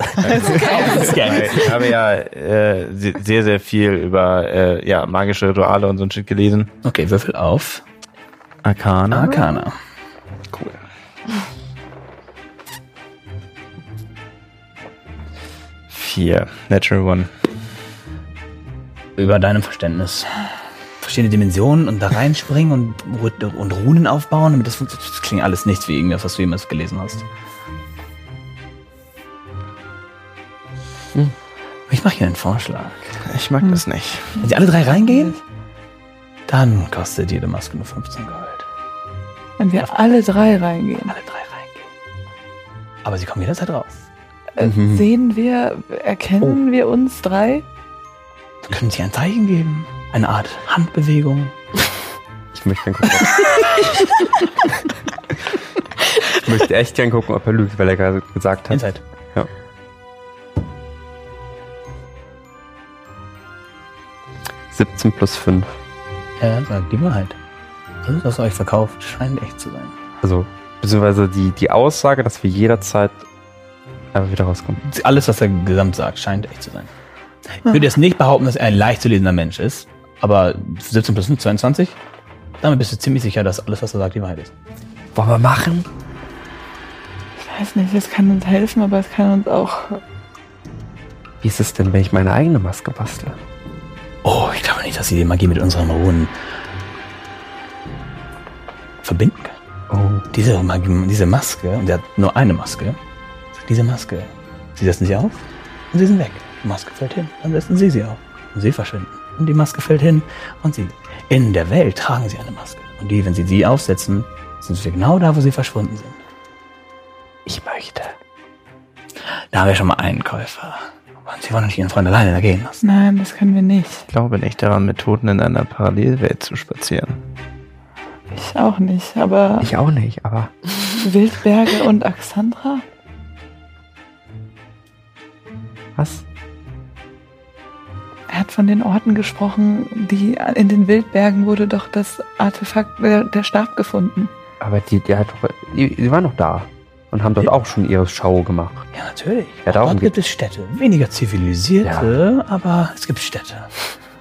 [SPEAKER 6] Ich habe ja äh, se- sehr, sehr viel über äh, ja, magische Rituale und so ein Shit gelesen.
[SPEAKER 3] Okay, Würfel auf.
[SPEAKER 6] Arcana.
[SPEAKER 3] Arcana.
[SPEAKER 6] Cool. Vier. Natural One.
[SPEAKER 3] Über deinem Verständnis. Verschiedene Dimensionen und da reinspringen und, und Runen aufbauen, damit das funktioniert. Das klingt alles nichts wie irgendwas, was du jemals gelesen hast. Hm. Ich mache hier einen Vorschlag.
[SPEAKER 6] Ich mag das nicht.
[SPEAKER 3] Wenn sie alle drei reingehen, dann kostet jede Maske nur 15 Gold.
[SPEAKER 5] Wenn wir alle drei reingehen,
[SPEAKER 3] Alle drei reingehen. Aber sie kommen jederzeit raus.
[SPEAKER 5] äh,
[SPEAKER 2] Mhm.
[SPEAKER 5] sehen wir, erkennen wir uns drei?
[SPEAKER 3] Können sie ein Zeichen geben. Eine Art Handbewegung.
[SPEAKER 2] Ich möchte gern gucken. ich möchte echt gern gucken, ob er lügt, weil er gerade gesagt hat.
[SPEAKER 3] Inside.
[SPEAKER 2] Ja. Siebzehn plus fünf.
[SPEAKER 3] Er sagt die Wahrheit. Das, was er euch verkauft, scheint echt zu sein.
[SPEAKER 2] Also, beziehungsweise die, die Aussage, dass wir jederzeit einfach wieder rauskommen.
[SPEAKER 3] Alles, was er gesamt sagt, scheint echt zu sein. Ich würde jetzt nicht behaupten, dass er ein leicht zu lesender Mensch ist, aber 17 plus 5, 22? Damit bist du ziemlich sicher, dass alles, was er sagt, die Wahrheit ist.
[SPEAKER 2] Wollen wir machen?
[SPEAKER 5] Ich weiß nicht, es kann uns helfen, aber es kann uns auch.
[SPEAKER 2] Wie ist es denn, wenn ich meine eigene Maske bastle?
[SPEAKER 3] Oh, ich glaube nicht, dass sie die Magie mit unseren Runen verbinden kann.
[SPEAKER 2] Oh.
[SPEAKER 3] Diese, diese Maske, und er hat nur eine Maske, diese Maske, sie setzen sie auf und sie sind weg. Die Maske fällt hin, dann setzen sie sie auf und sie verschwinden. Und die Maske fällt hin und sie. In der Welt tragen sie eine Maske. Und die, wenn sie sie aufsetzen, sind sie genau da, wo sie verschwunden sind. Ich möchte. Da haben wir schon mal einen Käufer. Und sie wollen nicht ihren Freund alleine da gehen lassen.
[SPEAKER 5] Nein, das können wir nicht.
[SPEAKER 6] Ich glaube nicht daran, mit Toten in einer Parallelwelt zu spazieren.
[SPEAKER 5] Ich auch nicht. Aber
[SPEAKER 2] Ich auch nicht, aber
[SPEAKER 5] Wildberge und Axandra?
[SPEAKER 2] was?
[SPEAKER 5] Er hat von den Orten gesprochen, die in den Wildbergen wurde doch das Artefakt, der, der Stab gefunden.
[SPEAKER 2] Aber die, die, hat doch, die, die waren noch da und haben dort auch schon ihre Show gemacht.
[SPEAKER 3] Ja, natürlich.
[SPEAKER 2] Ja,
[SPEAKER 3] Dort gibt es Städte. Weniger zivilisierte, aber es gibt Städte.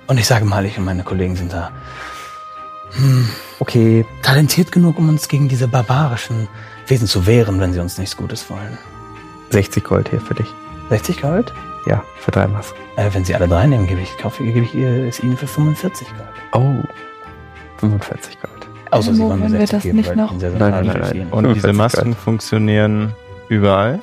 [SPEAKER 3] Und ich sage mal, ich und meine Kollegen sind da
[SPEAKER 2] Okay,
[SPEAKER 3] talentiert genug, um uns gegen diese barbarischen Wesen zu wehren, wenn sie uns nichts Gutes wollen.
[SPEAKER 2] 60 Gold hier für dich.
[SPEAKER 3] 60 Gold?
[SPEAKER 2] Ja, für drei Masken.
[SPEAKER 3] Äh, wenn sie alle drei nehmen, gebe ich, kaufe, gebe ich ihr, es ihnen für 45 Gold.
[SPEAKER 2] Oh, 45 Gold.
[SPEAKER 3] Außer sie
[SPEAKER 5] Wo,
[SPEAKER 3] wollen mir
[SPEAKER 5] wenn wir
[SPEAKER 3] 60
[SPEAKER 5] das
[SPEAKER 3] geben,
[SPEAKER 5] nicht
[SPEAKER 3] weil
[SPEAKER 5] noch-
[SPEAKER 3] ich bin sehr, sehr
[SPEAKER 2] Nein, nein, nein.
[SPEAKER 3] sie.
[SPEAKER 6] Und diese
[SPEAKER 2] 45
[SPEAKER 6] Masken
[SPEAKER 2] Gold.
[SPEAKER 6] funktionieren überall.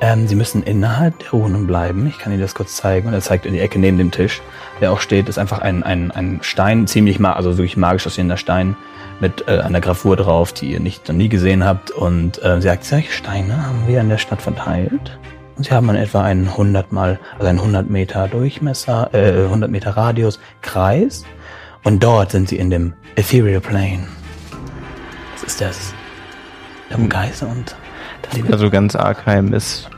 [SPEAKER 3] Ähm, sie müssen innerhalb der Runen bleiben. Ich kann Ihnen das kurz zeigen. Und er zeigt in die Ecke neben dem Tisch, der auch steht, ist einfach ein, ein, ein Stein, ziemlich ma also wirklich magisch aussehender Stein mit äh, einer Gravur drauf, die ihr nicht noch nie gesehen habt. Und äh, sie sagt, solche Steine haben wir in der Stadt verteilt. Und sie haben in etwa einen 100 mal, also einen 100 Meter Durchmesser, äh, 100 Meter Radius Kreis. Und dort sind sie in dem Ethereal Plane. Das ist das. Der Geister und das
[SPEAKER 6] Also ganz Arkheim ist.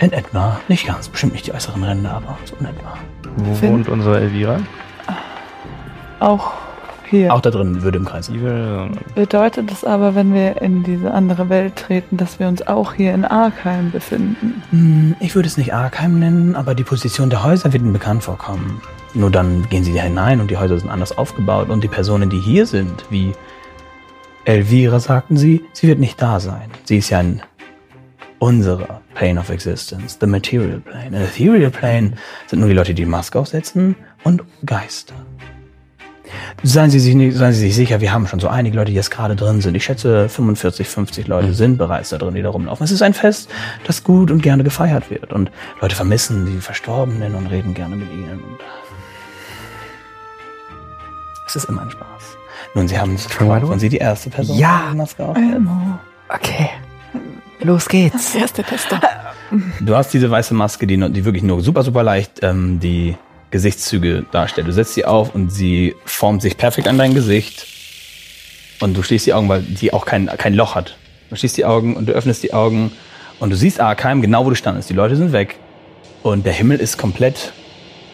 [SPEAKER 3] in etwa, nicht ganz, bestimmt nicht die äußeren Ränder, aber so in etwa.
[SPEAKER 6] Wo
[SPEAKER 5] Finn?
[SPEAKER 6] wohnt unsere Elvira?
[SPEAKER 5] Auch hier.
[SPEAKER 3] Auch da drin würde im Kreis.
[SPEAKER 6] Evil.
[SPEAKER 5] Bedeutet es aber, wenn wir in diese andere Welt treten, dass wir uns auch hier in Arkheim befinden?
[SPEAKER 3] Hm, Ich würde es nicht Arkheim nennen, aber die Position der Häuser wird Ihnen bekannt vorkommen. Nur dann gehen Sie da hinein und die Häuser sind anders aufgebaut und die Personen, die hier sind, wie Elvira, sagten Sie, sie wird nicht da sein. Sie ist ja in unserer Plane of Existence, the Material Plane. In Ethereal Plane sind nur die Leute, die die Maske aufsetzen und Geister. Seien Sie, sich nicht, seien Sie sich sicher, wir haben schon so einige Leute, die jetzt gerade drin sind. Ich schätze, 45, 50 Leute sind bereits da drin, die da rumlaufen. Es ist ein Fest, das gut und gerne gefeiert wird. Und Leute vermissen die Verstorbenen und reden gerne mit ihnen. Es ist immer ein Spaß. Nun, Sie haben
[SPEAKER 2] Fangen wir an.
[SPEAKER 3] und Sie die erste Person,
[SPEAKER 2] Ja.
[SPEAKER 3] die die Maske.
[SPEAKER 5] Elmo.
[SPEAKER 2] Okay. Los geht's.
[SPEAKER 7] Erster Tester.
[SPEAKER 3] Du hast diese weiße Maske, die, die wirklich nur super, super leicht ähm, die Gesichtszüge darstellt. Du setzt sie auf und sie formt sich perfekt an dein Gesicht. Und du schließt die Augen, weil die auch kein, kein Loch hat. Du schließt die Augen und du öffnest die Augen und du siehst Arkheim genau, wo du standest. Die Leute sind weg und der Himmel ist komplett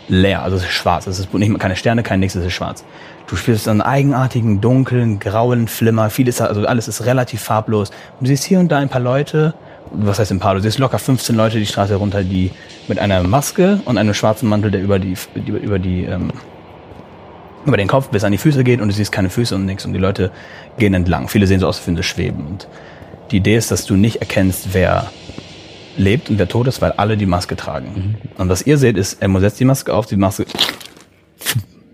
[SPEAKER 3] leer. Also es ist schwarz. Es ist nicht keine Sterne, kein nichts, es ist schwarz. Du spürst einen eigenartigen, dunklen, grauen Flimmer. Vieles, also alles ist relativ farblos. Und du siehst hier und da ein paar Leute was heißt ein paar, du siehst locker 15 Leute die Straße runter, die mit einer Maske und einem schwarzen Mantel, der über die, über, die, ähm, über den Kopf bis an die Füße geht und du siehst keine Füße und nichts und die Leute gehen entlang. Viele sehen so aus, als würden sie schweben und die Idee ist, dass du nicht erkennst, wer lebt und wer tot ist, weil alle die Maske tragen. Und was ihr seht, ist, Elmo setzt die Maske auf, die Maske,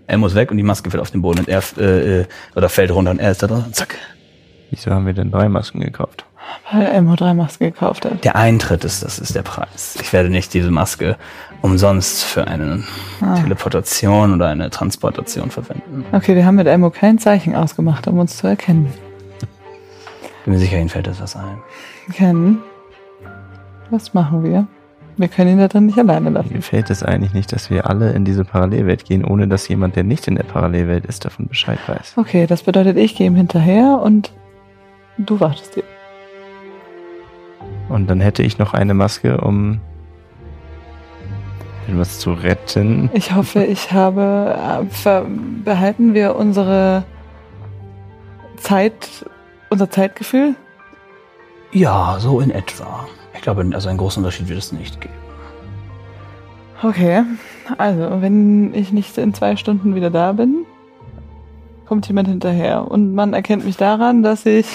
[SPEAKER 3] Elmo ist weg und die Maske fällt auf den Boden und er, äh, äh, oder fällt runter und er ist da drin und zack.
[SPEAKER 6] Wieso haben wir denn drei Masken gekauft?
[SPEAKER 5] Weil Elmo drei Masken gekauft hat.
[SPEAKER 3] Der Eintritt ist, das ist der Preis. Ich werde nicht diese Maske umsonst für eine Teleportation oder eine Transportation verwenden.
[SPEAKER 5] Okay, wir haben mit Elmo kein Zeichen ausgemacht, um uns zu erkennen.
[SPEAKER 3] Bin mir sicher, Ihnen fällt etwas ein.
[SPEAKER 5] Kennen. Was machen wir? Wir können ihn da drin nicht alleine
[SPEAKER 6] Mir
[SPEAKER 5] lassen.
[SPEAKER 6] gefällt es eigentlich nicht, dass wir alle in diese Parallelwelt gehen, ohne dass jemand, der nicht in der Parallelwelt ist, davon Bescheid weiß.
[SPEAKER 5] Okay, das bedeutet, ich gehe ihm hinterher und du wartest dir.
[SPEAKER 6] Und dann hätte ich noch eine Maske, um etwas zu retten.
[SPEAKER 5] Ich hoffe, ich habe. äh, behalten wir unsere Zeit, unser Zeitgefühl?
[SPEAKER 3] Ja, so in etwa. Ich glaube, also einen großen Unterschied wird es nicht geben.
[SPEAKER 5] Okay, also wenn ich nicht in zwei Stunden wieder da bin, kommt jemand hinterher und man erkennt mich daran, dass ich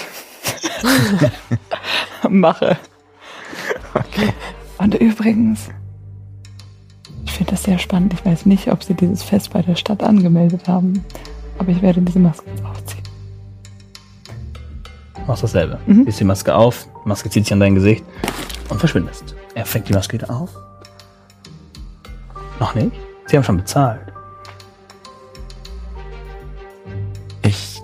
[SPEAKER 5] mache. Und übrigens, ich finde das sehr spannend. Ich weiß nicht, ob sie dieses Fest bei der Stadt angemeldet haben, aber ich werde diese Maske jetzt aufziehen.
[SPEAKER 3] Machst dasselbe.
[SPEAKER 5] Mhm.
[SPEAKER 3] Ziehst die Maske auf, die Maske zieht sich an dein Gesicht und verschwindest. Er fängt die Maske wieder auf. Noch nicht? Sie haben schon bezahlt.
[SPEAKER 6] Ich.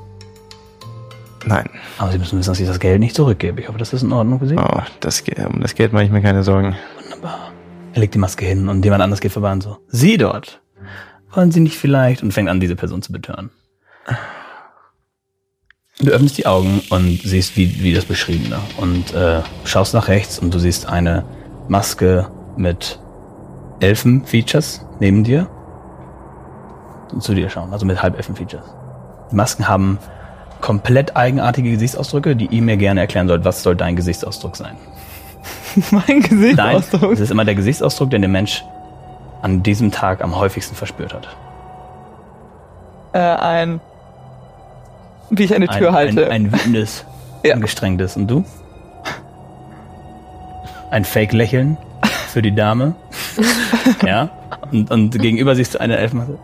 [SPEAKER 6] Nein.
[SPEAKER 3] Aber Sie müssen wissen, dass ich das Geld nicht zurückgebe. Ich hoffe, das ist in Ordnung für Sie.
[SPEAKER 6] Oh, das, um das Geld mache ich mir keine Sorgen.
[SPEAKER 3] Wunderbar. Er legt die Maske hin und jemand anderes geht vorbei und so. Sie dort. Wollen Sie nicht vielleicht? Und fängt an, diese Person zu betören. Du öffnest die Augen und siehst, wie, wie das Beschriebene. Und äh, schaust nach rechts und du siehst eine Maske mit Elfen-Features neben dir. Und zu dir schauen, also mit Halbelfen-Features. Die Masken haben komplett eigenartige Gesichtsausdrücke, die ihr mir gerne erklären sollt. Was soll dein Gesichtsausdruck sein?
[SPEAKER 5] mein
[SPEAKER 3] Nein,
[SPEAKER 5] Gesichtsausdruck.
[SPEAKER 3] es ist immer der Gesichtsausdruck, den der Mensch an diesem Tag am häufigsten verspürt hat.
[SPEAKER 5] Äh, ein. Wie ich eine Tür
[SPEAKER 3] ein,
[SPEAKER 5] halte.
[SPEAKER 3] Ein, ein wütendes,
[SPEAKER 5] Ja.
[SPEAKER 3] angestrengtes. Und du? Ein Fake-Lächeln für die Dame. ja. Und, und gegenüber siehst du eine Elfenmasse.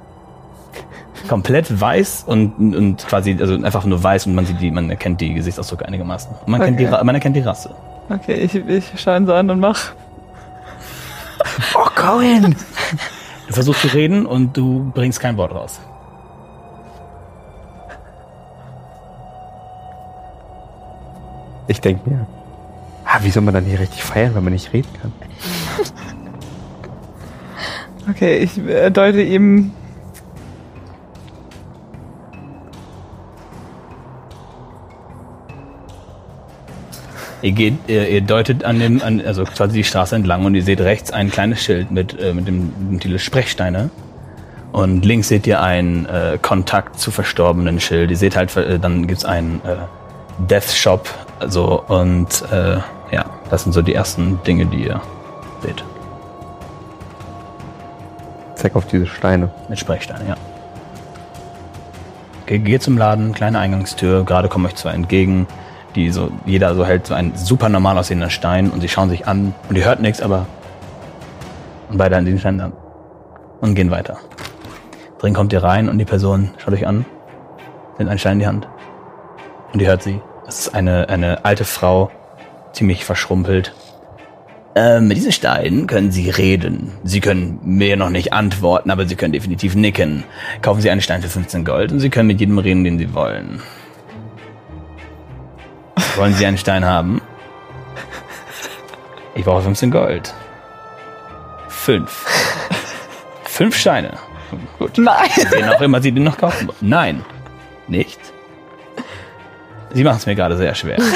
[SPEAKER 3] Komplett weiß und, und quasi, also einfach nur weiß und man sieht die, man erkennt die Gesichtsausdrücke einigermaßen. Und man, kennt die,
[SPEAKER 5] Okay.
[SPEAKER 3] Man erkennt die Rasse.
[SPEAKER 5] Okay, ich, ich ihn so an und mach.
[SPEAKER 6] Oh, Cohen!
[SPEAKER 3] Du versuchst zu reden und du bringst kein Wort raus.
[SPEAKER 2] Ich denke mir, ah, wie soll man dann hier richtig feiern, wenn man nicht reden kann?
[SPEAKER 5] Okay, ich äh, deute ihm.
[SPEAKER 3] Ihr geht, ihr, ihr deutet an dem, an, also quasi die Straße entlang und ihr seht rechts ein kleines Schild mit, äh, mit dem, mit dem Titel Sprechsteine. Und links seht ihr ein äh, Kontakt zu verstorbenen Schild. Ihr seht halt, äh, dann gibt's einen äh, Death Shop, also und äh, ja, das sind so die ersten Dinge, die ihr seht.
[SPEAKER 2] Zeig auf diese Steine.
[SPEAKER 3] Mit Sprechsteinen, ja. Okay, geht zum Laden, kleine Eingangstür, gerade kommen euch zwei entgegen, die so, jeder so hält so einen super normal aussehender Stein und sie schauen sich an und ihr hört nichts, aber und beide an den Stein an und gehen weiter. Drin kommt ihr rein und die Person schaut euch an, nimmt einen Stein in die Hand und ihr hört sie. Das ist eine, eine alte Frau, ziemlich verschrumpelt. Ähm, mit diesen Steinen können Sie reden. Sie können mir noch nicht antworten, aber Sie können definitiv nicken. Kaufen Sie einen Stein für 15 Gold und Sie können mit jedem reden, den Sie wollen. Wollen Sie einen Stein haben? Ich brauche 15 Gold. Fünf. Fünf Steine. Gut.
[SPEAKER 5] Nein!
[SPEAKER 3] Wen auch immer Sie den noch kaufen wollen. Nein. Nicht? Sie machen es mir gerade sehr schwer.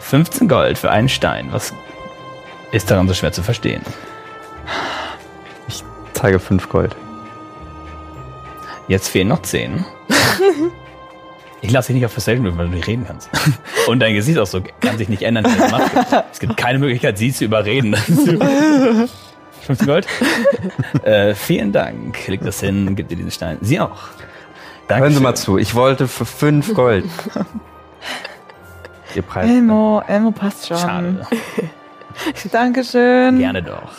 [SPEAKER 3] 15 Gold für einen Stein. Was ist daran so schwer zu verstehen?
[SPEAKER 2] Zeige 5 Gold.
[SPEAKER 3] Jetzt fehlen noch 10. Ich lasse dich nicht auf Perception würfeln, weil du nicht reden kannst. Und dein Gesichtsausdruck kann sich nicht ändern. Es gibt keine Möglichkeit, sie zu überreden. 15 Gold. äh, vielen Dank. Leg das hin, gib dir diesen Stein. Sie auch. Danke.
[SPEAKER 2] Hören Sie mal zu, ich wollte für 5 Gold. Ihr Preis.
[SPEAKER 5] Elmo, Elmo passt schon.
[SPEAKER 3] Schade.
[SPEAKER 5] Dankeschön.
[SPEAKER 3] Gerne doch.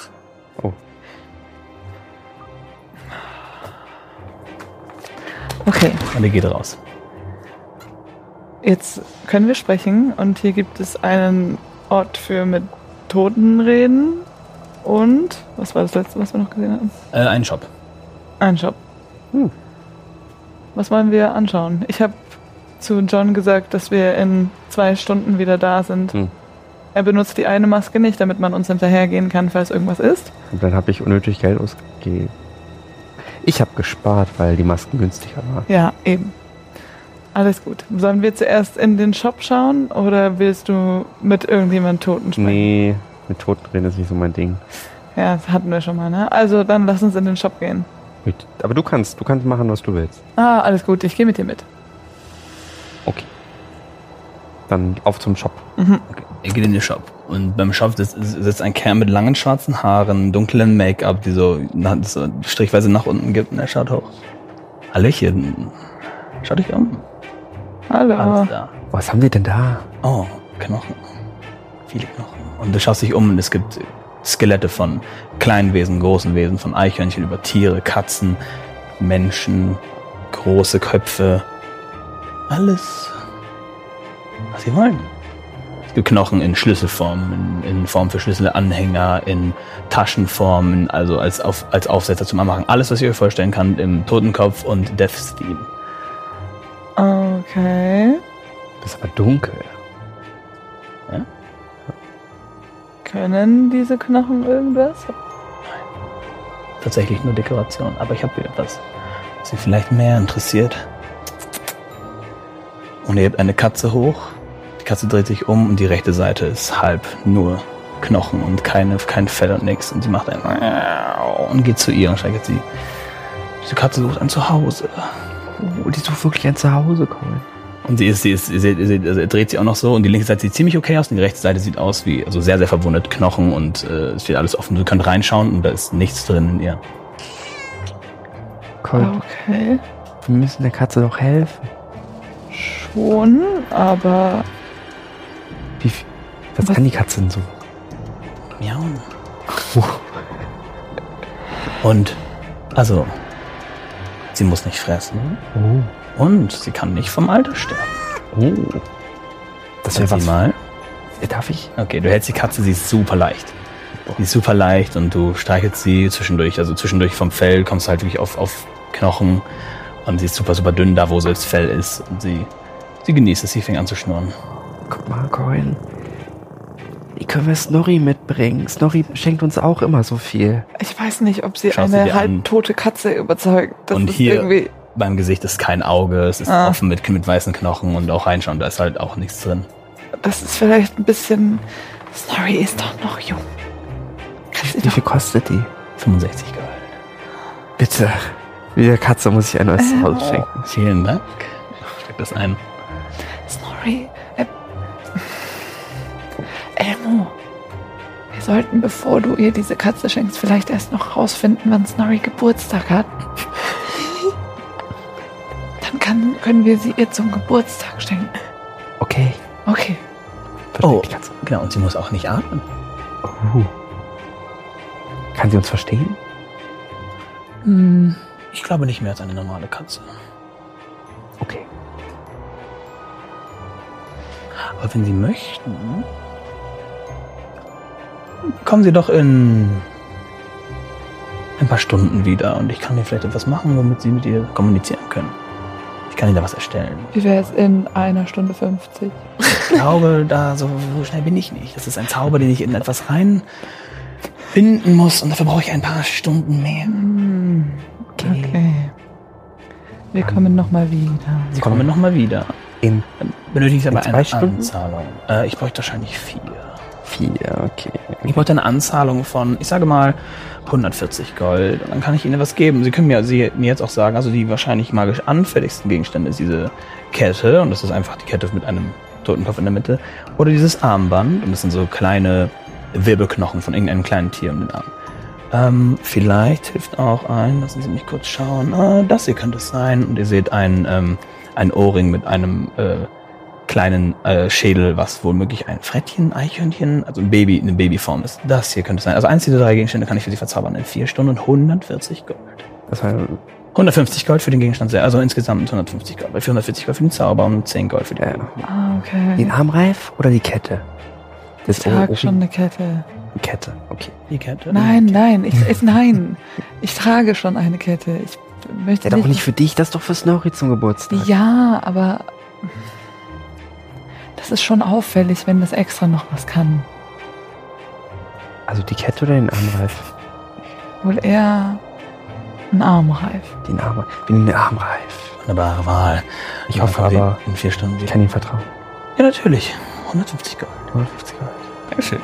[SPEAKER 5] Okay,
[SPEAKER 3] Und er geht raus.
[SPEAKER 5] jetzt können wir sprechen und hier gibt es einen Ort für mit Toten reden und was war das letzte, was wir noch gesehen haben?
[SPEAKER 3] Äh, einen Shop.
[SPEAKER 5] Ein Shop. Was wollen wir anschauen? Ich habe zu John gesagt, dass wir in zwei Stunden wieder da sind.
[SPEAKER 2] Hm.
[SPEAKER 5] Er benutzt die eine Maske nicht, damit man uns hinterhergehen kann, falls irgendwas ist.
[SPEAKER 2] Und dann habe ich unnötig Geld ausgegeben. Ich habe gespart, weil die Masken günstiger waren.
[SPEAKER 5] Ja, eben. Alles gut. Sollen wir zuerst in den Shop schauen oder willst du mit irgendjemand Toten sprechen?
[SPEAKER 2] Nee, mit Toten reden ist nicht so mein Ding.
[SPEAKER 5] Ja, das hatten wir schon mal, ne? Also dann lass uns in den Shop gehen.
[SPEAKER 2] Gut, Aber du kannst, du kannst machen, was du willst.
[SPEAKER 5] Ah, alles gut, ich gehe mit dir mit.
[SPEAKER 2] Okay. Dann auf zum Shop.
[SPEAKER 3] Er geht in den Shop. Und beim Shop sitzt, ein Kerl mit langen schwarzen Haaren, dunklen Make-up, die so, so strichweise nach unten gibt. Und er schaut hoch. Hallöchen. Schau dich um.
[SPEAKER 5] Hallo.
[SPEAKER 3] Alles da.
[SPEAKER 2] Was haben die denn da?
[SPEAKER 3] Oh, Knochen. Viele Knochen. Und du schaust dich um und es gibt Skelette von kleinen Wesen, großen Wesen, von Eichhörnchen über Tiere, Katzen, Menschen, große Köpfe. Alles, was sie wollen. Es gibt Knochen in Schlüsselform, in, in Form für Schlüsselanhänger, in Taschenform, in, also als, auf, als Aufsetzer zum Anmachen. Alles, was ihr euch vorstellen kann, im Totenkopf und Death's Theme.
[SPEAKER 5] Okay.
[SPEAKER 2] Das ist aber dunkel.
[SPEAKER 5] Können diese Knochen irgendwas?
[SPEAKER 3] tatsächlich nur Dekoration. Aber ich habe wieder etwas, was Sie vielleicht mehr interessiert. Und ihr habt eine Katze hoch. Die Katze dreht sich um und die rechte Seite ist halb nur Knochen und keine, kein Fell und nix. Und sie macht ein und geht zu ihr und steigert sie. Diese Katze sucht ein Zuhause.
[SPEAKER 2] Oh, die sucht wirklich ein Zuhause, Colin.
[SPEAKER 3] Und sie ist, sie ist, sie, sie, sie also er dreht sich auch noch so und die linke Seite sieht ziemlich okay aus und die rechte Seite sieht aus wie, also sehr, sehr verwundet, Knochen und äh, es steht alles offen. Du könnt reinschauen und da ist nichts drin in ihr.
[SPEAKER 2] Colin,
[SPEAKER 5] Okay.
[SPEAKER 2] wir müssen der Katze doch helfen.
[SPEAKER 5] Schon, aber
[SPEAKER 2] Wie, viel- was,
[SPEAKER 5] Was-
[SPEAKER 2] kann die Katze denn so?
[SPEAKER 3] Miauen. Und, also, sie muss nicht fressen.
[SPEAKER 2] Oh.
[SPEAKER 3] Und sie kann nicht vom Alter sterben.
[SPEAKER 2] Oh. Das wäre was.
[SPEAKER 3] mal.
[SPEAKER 2] Darf ich?
[SPEAKER 3] Okay, du hältst die Katze, sie ist super leicht. Die ist super leicht und du streichelst sie zwischendurch, also zwischendurch vom Fell kommst du halt wirklich auf, auf Knochen und sie ist super, super dünn da, wo selbst Fell ist und sie, sie genießt es, sie fängt an zu schnurren.
[SPEAKER 2] Guck mal, Colin. Wie können wir Snorri mitbringen? Snorri schenkt uns auch immer so viel.
[SPEAKER 5] ich weiß nicht, ob sie
[SPEAKER 3] Schau sie
[SPEAKER 5] eine halbtote Katze überzeugt. Das
[SPEAKER 3] Und
[SPEAKER 5] ist
[SPEAKER 3] hier-
[SPEAKER 5] irgendwie.
[SPEAKER 3] Beim Gesicht ist kein Auge, es ist
[SPEAKER 5] Ah.
[SPEAKER 3] offen mit, mit weißen Knochen und auch reinschauen, da ist halt auch nichts drin.
[SPEAKER 5] Das ist vielleicht ein bisschen. Snorri ist doch noch jung.
[SPEAKER 2] Wie
[SPEAKER 5] doch.
[SPEAKER 2] viel kostet die?
[SPEAKER 3] 65 Gold.
[SPEAKER 2] Bitte. Wie der Katze muss ich ein neues
[SPEAKER 5] Äh,
[SPEAKER 2] Zuhause schenken.
[SPEAKER 3] Vielen Dank. Ich steck das ein.
[SPEAKER 5] Snorri. Äh, Elmo. Wir sollten, bevor du ihr diese Katze schenkst, vielleicht erst noch rausfinden, wann Snorri Geburtstag hat. Dann kann, können wir sie ihr zum Geburtstag schenken.
[SPEAKER 2] Okay.
[SPEAKER 5] Okay.
[SPEAKER 3] Oh, genau, und sie muss auch nicht atmen.
[SPEAKER 2] Oh. Kann sie uns verstehen?
[SPEAKER 3] Hm, ich glaube nicht mehr als eine normale Katze.
[SPEAKER 2] Okay.
[SPEAKER 3] Aber wenn Sie möchten, kommen Sie doch in ein paar Stunden wieder und ich kann Ihnen vielleicht etwas machen, womit Sie mit ihr kommunizieren können. Ich kann Ihnen da was erstellen.
[SPEAKER 5] Wie wäre es in einer Stunde 50?
[SPEAKER 3] Ich glaube, da so, so schnell bin ich nicht. Das ist ein Zauber, den ich in etwas rein binden muss und dafür brauche ich ein paar Stunden mehr.
[SPEAKER 5] Okay. Wir kommen nochmal wieder.
[SPEAKER 3] Sie kommen nochmal wieder.
[SPEAKER 2] In
[SPEAKER 3] benötige ich aber
[SPEAKER 2] In zwei
[SPEAKER 3] eine
[SPEAKER 2] Stunden?
[SPEAKER 3] Anzahlung. Äh, ich bräuchte wahrscheinlich vier.
[SPEAKER 2] Vier, okay.
[SPEAKER 3] Ich bräuchte eine Anzahlung von, ich sage mal, 140 Gold. Und dann kann ich Ihnen was geben. Sie können mir, Sie, mir jetzt auch sagen, also die wahrscheinlich magisch anfälligsten Gegenstände ist diese Kette. Und das ist einfach die Kette mit einem Totenkopf in der Mitte. Oder dieses Armband. Und das sind so kleine Wirbelknochen von irgendeinem kleinen Tier um den Arm. Ähm, vielleicht hilft auch ein, lassen Sie mich kurz schauen. Ah, das hier könnte es sein. Und ihr seht ein, ähm, ein Ohrring mit einem äh, kleinen äh, Schädel, was womöglich ein Frettchen, Eichhörnchen, also ein Baby, eine Babyform ist. Das hier könnte es sein. Also eins dieser drei Gegenstände kann ich für Sie verzaubern in vier Stunden und 140 Gold.
[SPEAKER 2] Das war
[SPEAKER 3] 150 Gold für den Gegenstand, sehr- also insgesamt 150 Gold. Bei 440 Gold für den Zauber und 10 Gold für die
[SPEAKER 2] äh,
[SPEAKER 5] Ah, okay.
[SPEAKER 2] den Armreif oder die Kette?
[SPEAKER 5] Ich
[SPEAKER 2] Das
[SPEAKER 5] trage
[SPEAKER 2] Ohr-
[SPEAKER 5] schon eine Kette.
[SPEAKER 2] Die Kette, okay.
[SPEAKER 3] Die Kette.
[SPEAKER 5] Nein, nein, ich, ich, nein. Ich trage schon eine Kette. Ich möchte
[SPEAKER 2] Ja, doch nicht für dich, das ist doch für Snorri zum Geburtstag.
[SPEAKER 5] Ja, aber das ist schon auffällig, wenn das extra noch was kann.
[SPEAKER 2] Also die Kette oder den Armreif?
[SPEAKER 5] Wohl eher ein Armreif.
[SPEAKER 2] Den Armreif. Wir nehmen den Armreif.
[SPEAKER 3] Wunderbare Wahl.
[SPEAKER 2] Ich hoffe
[SPEAKER 3] Dann
[SPEAKER 2] aber,
[SPEAKER 3] In vier Stunden
[SPEAKER 2] ich kann ihm vertrauen.
[SPEAKER 3] Ja, natürlich. 150 Gold.
[SPEAKER 2] 150 Gold.
[SPEAKER 3] Dankeschön.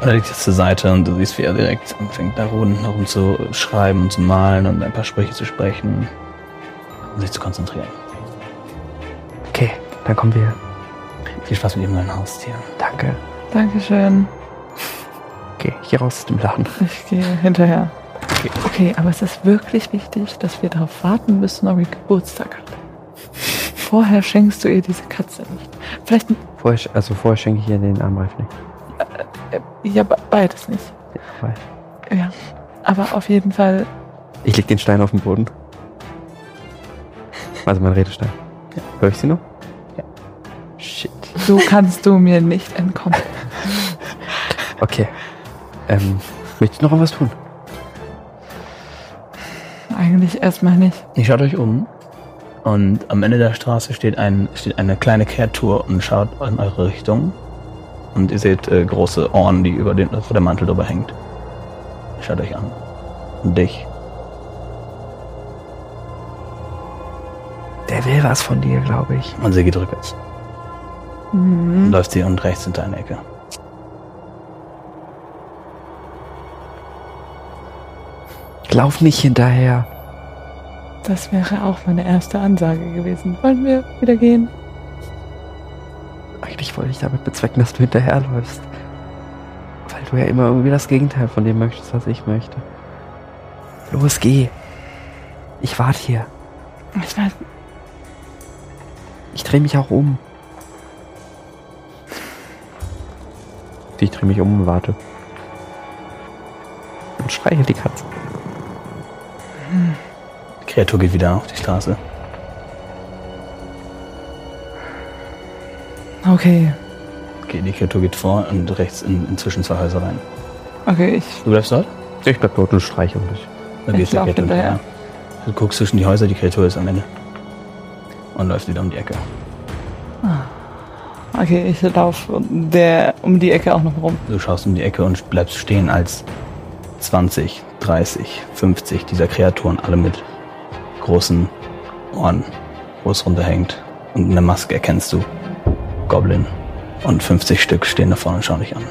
[SPEAKER 3] Und er legt es zur Seite und du siehst, wie er direkt anfängt, da rum, herum zu schreiben und zu malen und ein paar Sprüche zu sprechen und sich zu konzentrieren.
[SPEAKER 2] Okay, dann kommen wir.
[SPEAKER 3] Viel Spaß mit Ihrem neuen Haustier.
[SPEAKER 2] Danke.
[SPEAKER 5] Dankeschön.
[SPEAKER 2] Okay, hier raus aus dem Laden.
[SPEAKER 5] Ich gehe hinterher. Okay, aber es ist wirklich wichtig, dass wir darauf warten, bis Snorri Geburtstag hat. Vorher schenkst du ihr diese Katze nicht. Vielleicht,
[SPEAKER 2] Vorher, also vorher schenke ich ihr den Armreif nicht.
[SPEAKER 5] äh, ja, be- beides nicht.
[SPEAKER 2] Den Armreif.
[SPEAKER 5] Ja. Aber auf jeden Fall,
[SPEAKER 2] Ich leg den Stein auf den Boden. Also mein Redestein.
[SPEAKER 3] Ja.
[SPEAKER 2] Hör ich sie noch? Shit.
[SPEAKER 5] so kannst du mir nicht entkommen.
[SPEAKER 2] Okay. Ähm, möchte ich noch was tun?
[SPEAKER 5] Eigentlich erstmal nicht.
[SPEAKER 3] Ihr schaut euch um und am Ende der Straße steht, ein, steht eine kleine Kreatur und schaut in eure Richtung. Und ihr seht äh, große Ohren, die über den, vor der Mantel drüber hängt. Schaut euch an. Und dich.
[SPEAKER 2] Der will was von dir, glaube ich.
[SPEAKER 3] Und sie geht rückwärts.
[SPEAKER 5] Mhm.
[SPEAKER 3] Läuft sie und rechts hinter eine Ecke.
[SPEAKER 2] Lauf nicht hinterher.
[SPEAKER 5] Das wäre auch meine erste Ansage gewesen. Wollen wir wieder gehen?
[SPEAKER 2] Eigentlich wollte ich damit bezwecken, dass du hinterherläufst. Weil du ja immer irgendwie das Gegenteil von dem möchtest, was ich möchte. Los, geh. Ich warte hier.
[SPEAKER 5] Ich weiß,
[SPEAKER 2] Ich drehe mich auch um. Ich drehe mich um und warte. Und streiche die Katze.
[SPEAKER 3] Die Kreatur geht wieder auf die Straße.
[SPEAKER 5] okay.
[SPEAKER 3] Okay, die Kreatur geht vor und rechts in, in zwischen zwei Häuser rein.
[SPEAKER 5] Okay, ich,
[SPEAKER 3] Du bleibst dort?
[SPEAKER 2] Ich bleib dort und streiche um dich.
[SPEAKER 3] Dann
[SPEAKER 5] Ich
[SPEAKER 3] gehst du der
[SPEAKER 5] lauf
[SPEAKER 3] Kreatur
[SPEAKER 5] hinterher.
[SPEAKER 3] Du guckst zwischen die Häuser, die Kreatur ist am Ende. Und läufst wieder um die Ecke.
[SPEAKER 5] Okay, ich laufe der um die Ecke auch noch rum.
[SPEAKER 3] Du schaust um die Ecke und bleibst stehen, als 20, 30, 50 dieser Kreaturen alle mit großen Ohren, wo es runterhängt. Und in der Maske erkennst du Goblin. Und 50 Stück stehen da vorne und schauen dich an.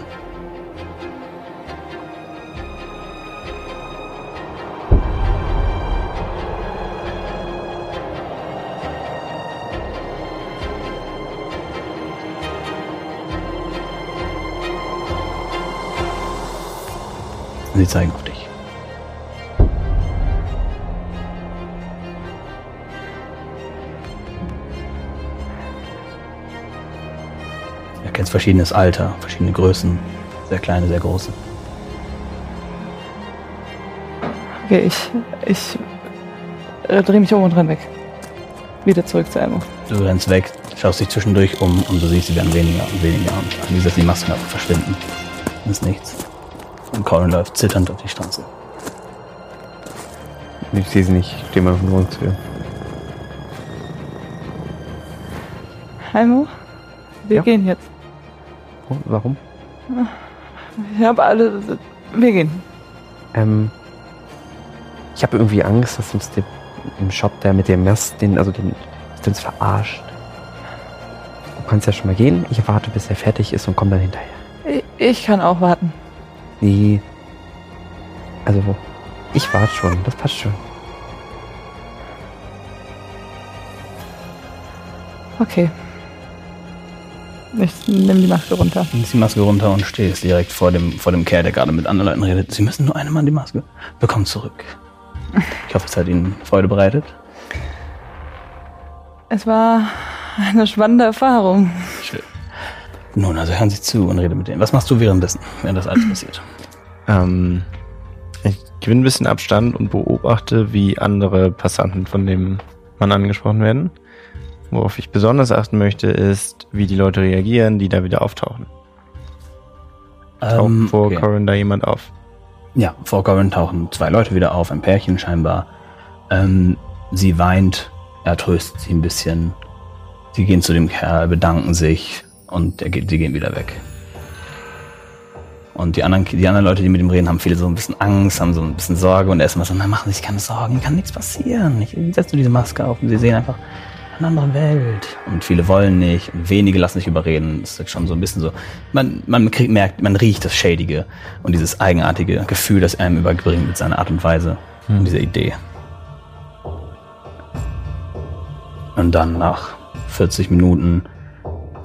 [SPEAKER 3] Zeigen auf dich. Du erkennst verschiedenes Alter, verschiedene Größen, sehr kleine, sehr große.
[SPEAKER 5] Okay, ich, ich äh, drehe mich um und renn weg. Wieder zurück zu Elmo.
[SPEAKER 3] Du rennst weg, schaust dich zwischendurch um und du siehst, sie werden weniger und weniger und wie gesagt, die Masken verschwinden. Das ist nichts. Und Colin läuft zitternd auf die Straße.
[SPEAKER 2] Ich sehe sie nicht. Ich stehe mal auf dem ihr.
[SPEAKER 5] Elmo, wir
[SPEAKER 2] Ja?
[SPEAKER 5] gehen jetzt.
[SPEAKER 2] Oh, warum?
[SPEAKER 5] Ich habe alle. Wir gehen.
[SPEAKER 2] Ähm, ich habe irgendwie Angst, dass uns der, im Shop der mit dem Mess, den, also den, uns verarscht. Du kannst ja schon mal gehen. Ich warte, bis er fertig ist und komm dann hinterher.
[SPEAKER 5] Ich, ich kann auch warten.
[SPEAKER 2] Nee. Also, ich warte schon, das passt schon.
[SPEAKER 5] Okay. Ich nehme die Maske runter.
[SPEAKER 3] Nimmst die Maske runter und stehst direkt vor dem, vor dem Kerl, der gerade mit anderen Leuten redet. Sie müssen nur einmal die Maske. Willkommen zurück. Ich hoffe, es hat Ihnen Freude bereitet.
[SPEAKER 5] Es war eine spannende Erfahrung.
[SPEAKER 3] Schön. Nun, also hören Sie zu und rede mit denen. Was machst du währenddessen, während das alles passiert?
[SPEAKER 6] Ähm, ich gewinne ein bisschen Abstand und beobachte, wie andere Passanten von dem Mann angesprochen werden. Worauf ich besonders achten möchte, ist, wie die Leute reagieren, die da wieder auftauchen. Taucht
[SPEAKER 3] Ähm,
[SPEAKER 6] vor
[SPEAKER 3] okay.
[SPEAKER 6] Corin da jemand auf?
[SPEAKER 3] Ja, vor Corin tauchen zwei Leute wieder auf, ein Pärchen scheinbar. Ähm, sie weint, er tröstet sie ein bisschen. Sie gehen zu dem Kerl, bedanken sich und er geht, sie gehen wieder weg. Und die anderen, die anderen Leute, die mit ihm reden, haben viele so ein bisschen Angst, haben so ein bisschen Sorge und er ist immer so, na, machen Sie sich keine Sorgen, kann nichts passieren. Ich setze nur diese Maske auf und sie sehen einfach eine andere Welt. Und viele wollen nicht und wenige lassen sich überreden. Das ist schon so ein bisschen so, man, man kriegt, merkt, man riecht das Schädige und dieses eigenartige Gefühl, das er einem überbringt mit seiner Art und Weise und dieser Idee. Und dann nach 40 Minuten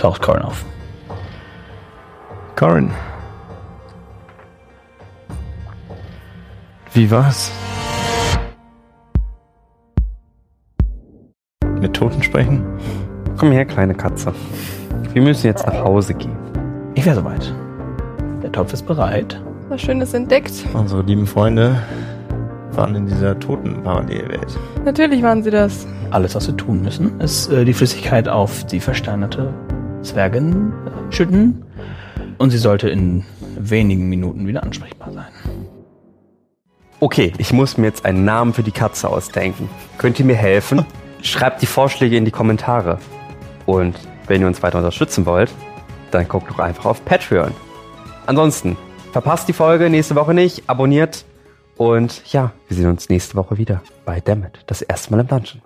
[SPEAKER 3] taucht Corin auf.
[SPEAKER 6] Corin. Wie war's? Mit Toten sprechen?
[SPEAKER 2] Komm her, kleine Katze. Wir müssen jetzt nach Hause gehen.
[SPEAKER 3] Ich wäre soweit. Der Topf ist bereit.
[SPEAKER 4] Was Schönes entdeckt.
[SPEAKER 6] Unsere lieben Freunde waren in dieser toten Parallelwelt.
[SPEAKER 4] Natürlich waren sie das.
[SPEAKER 3] Alles, was wir tun müssen, ist äh, die Flüssigkeit auf die versteinerte Zwergin äh, schütten. Und sie sollte in wenigen Minuten wieder ansprechbar sein.
[SPEAKER 2] Okay, ich muss mir jetzt einen Namen für die Katze ausdenken. Könnt ihr mir helfen? Schreibt die Vorschläge in die Kommentare. Und wenn ihr uns weiter unterstützen wollt, dann guckt doch einfach auf Patreon. Ansonsten, verpasst die Folge nächste Woche nicht, abonniert und ja, wir sehen uns nächste Woche wieder bei Dammit, das erste Mal im Dungeon.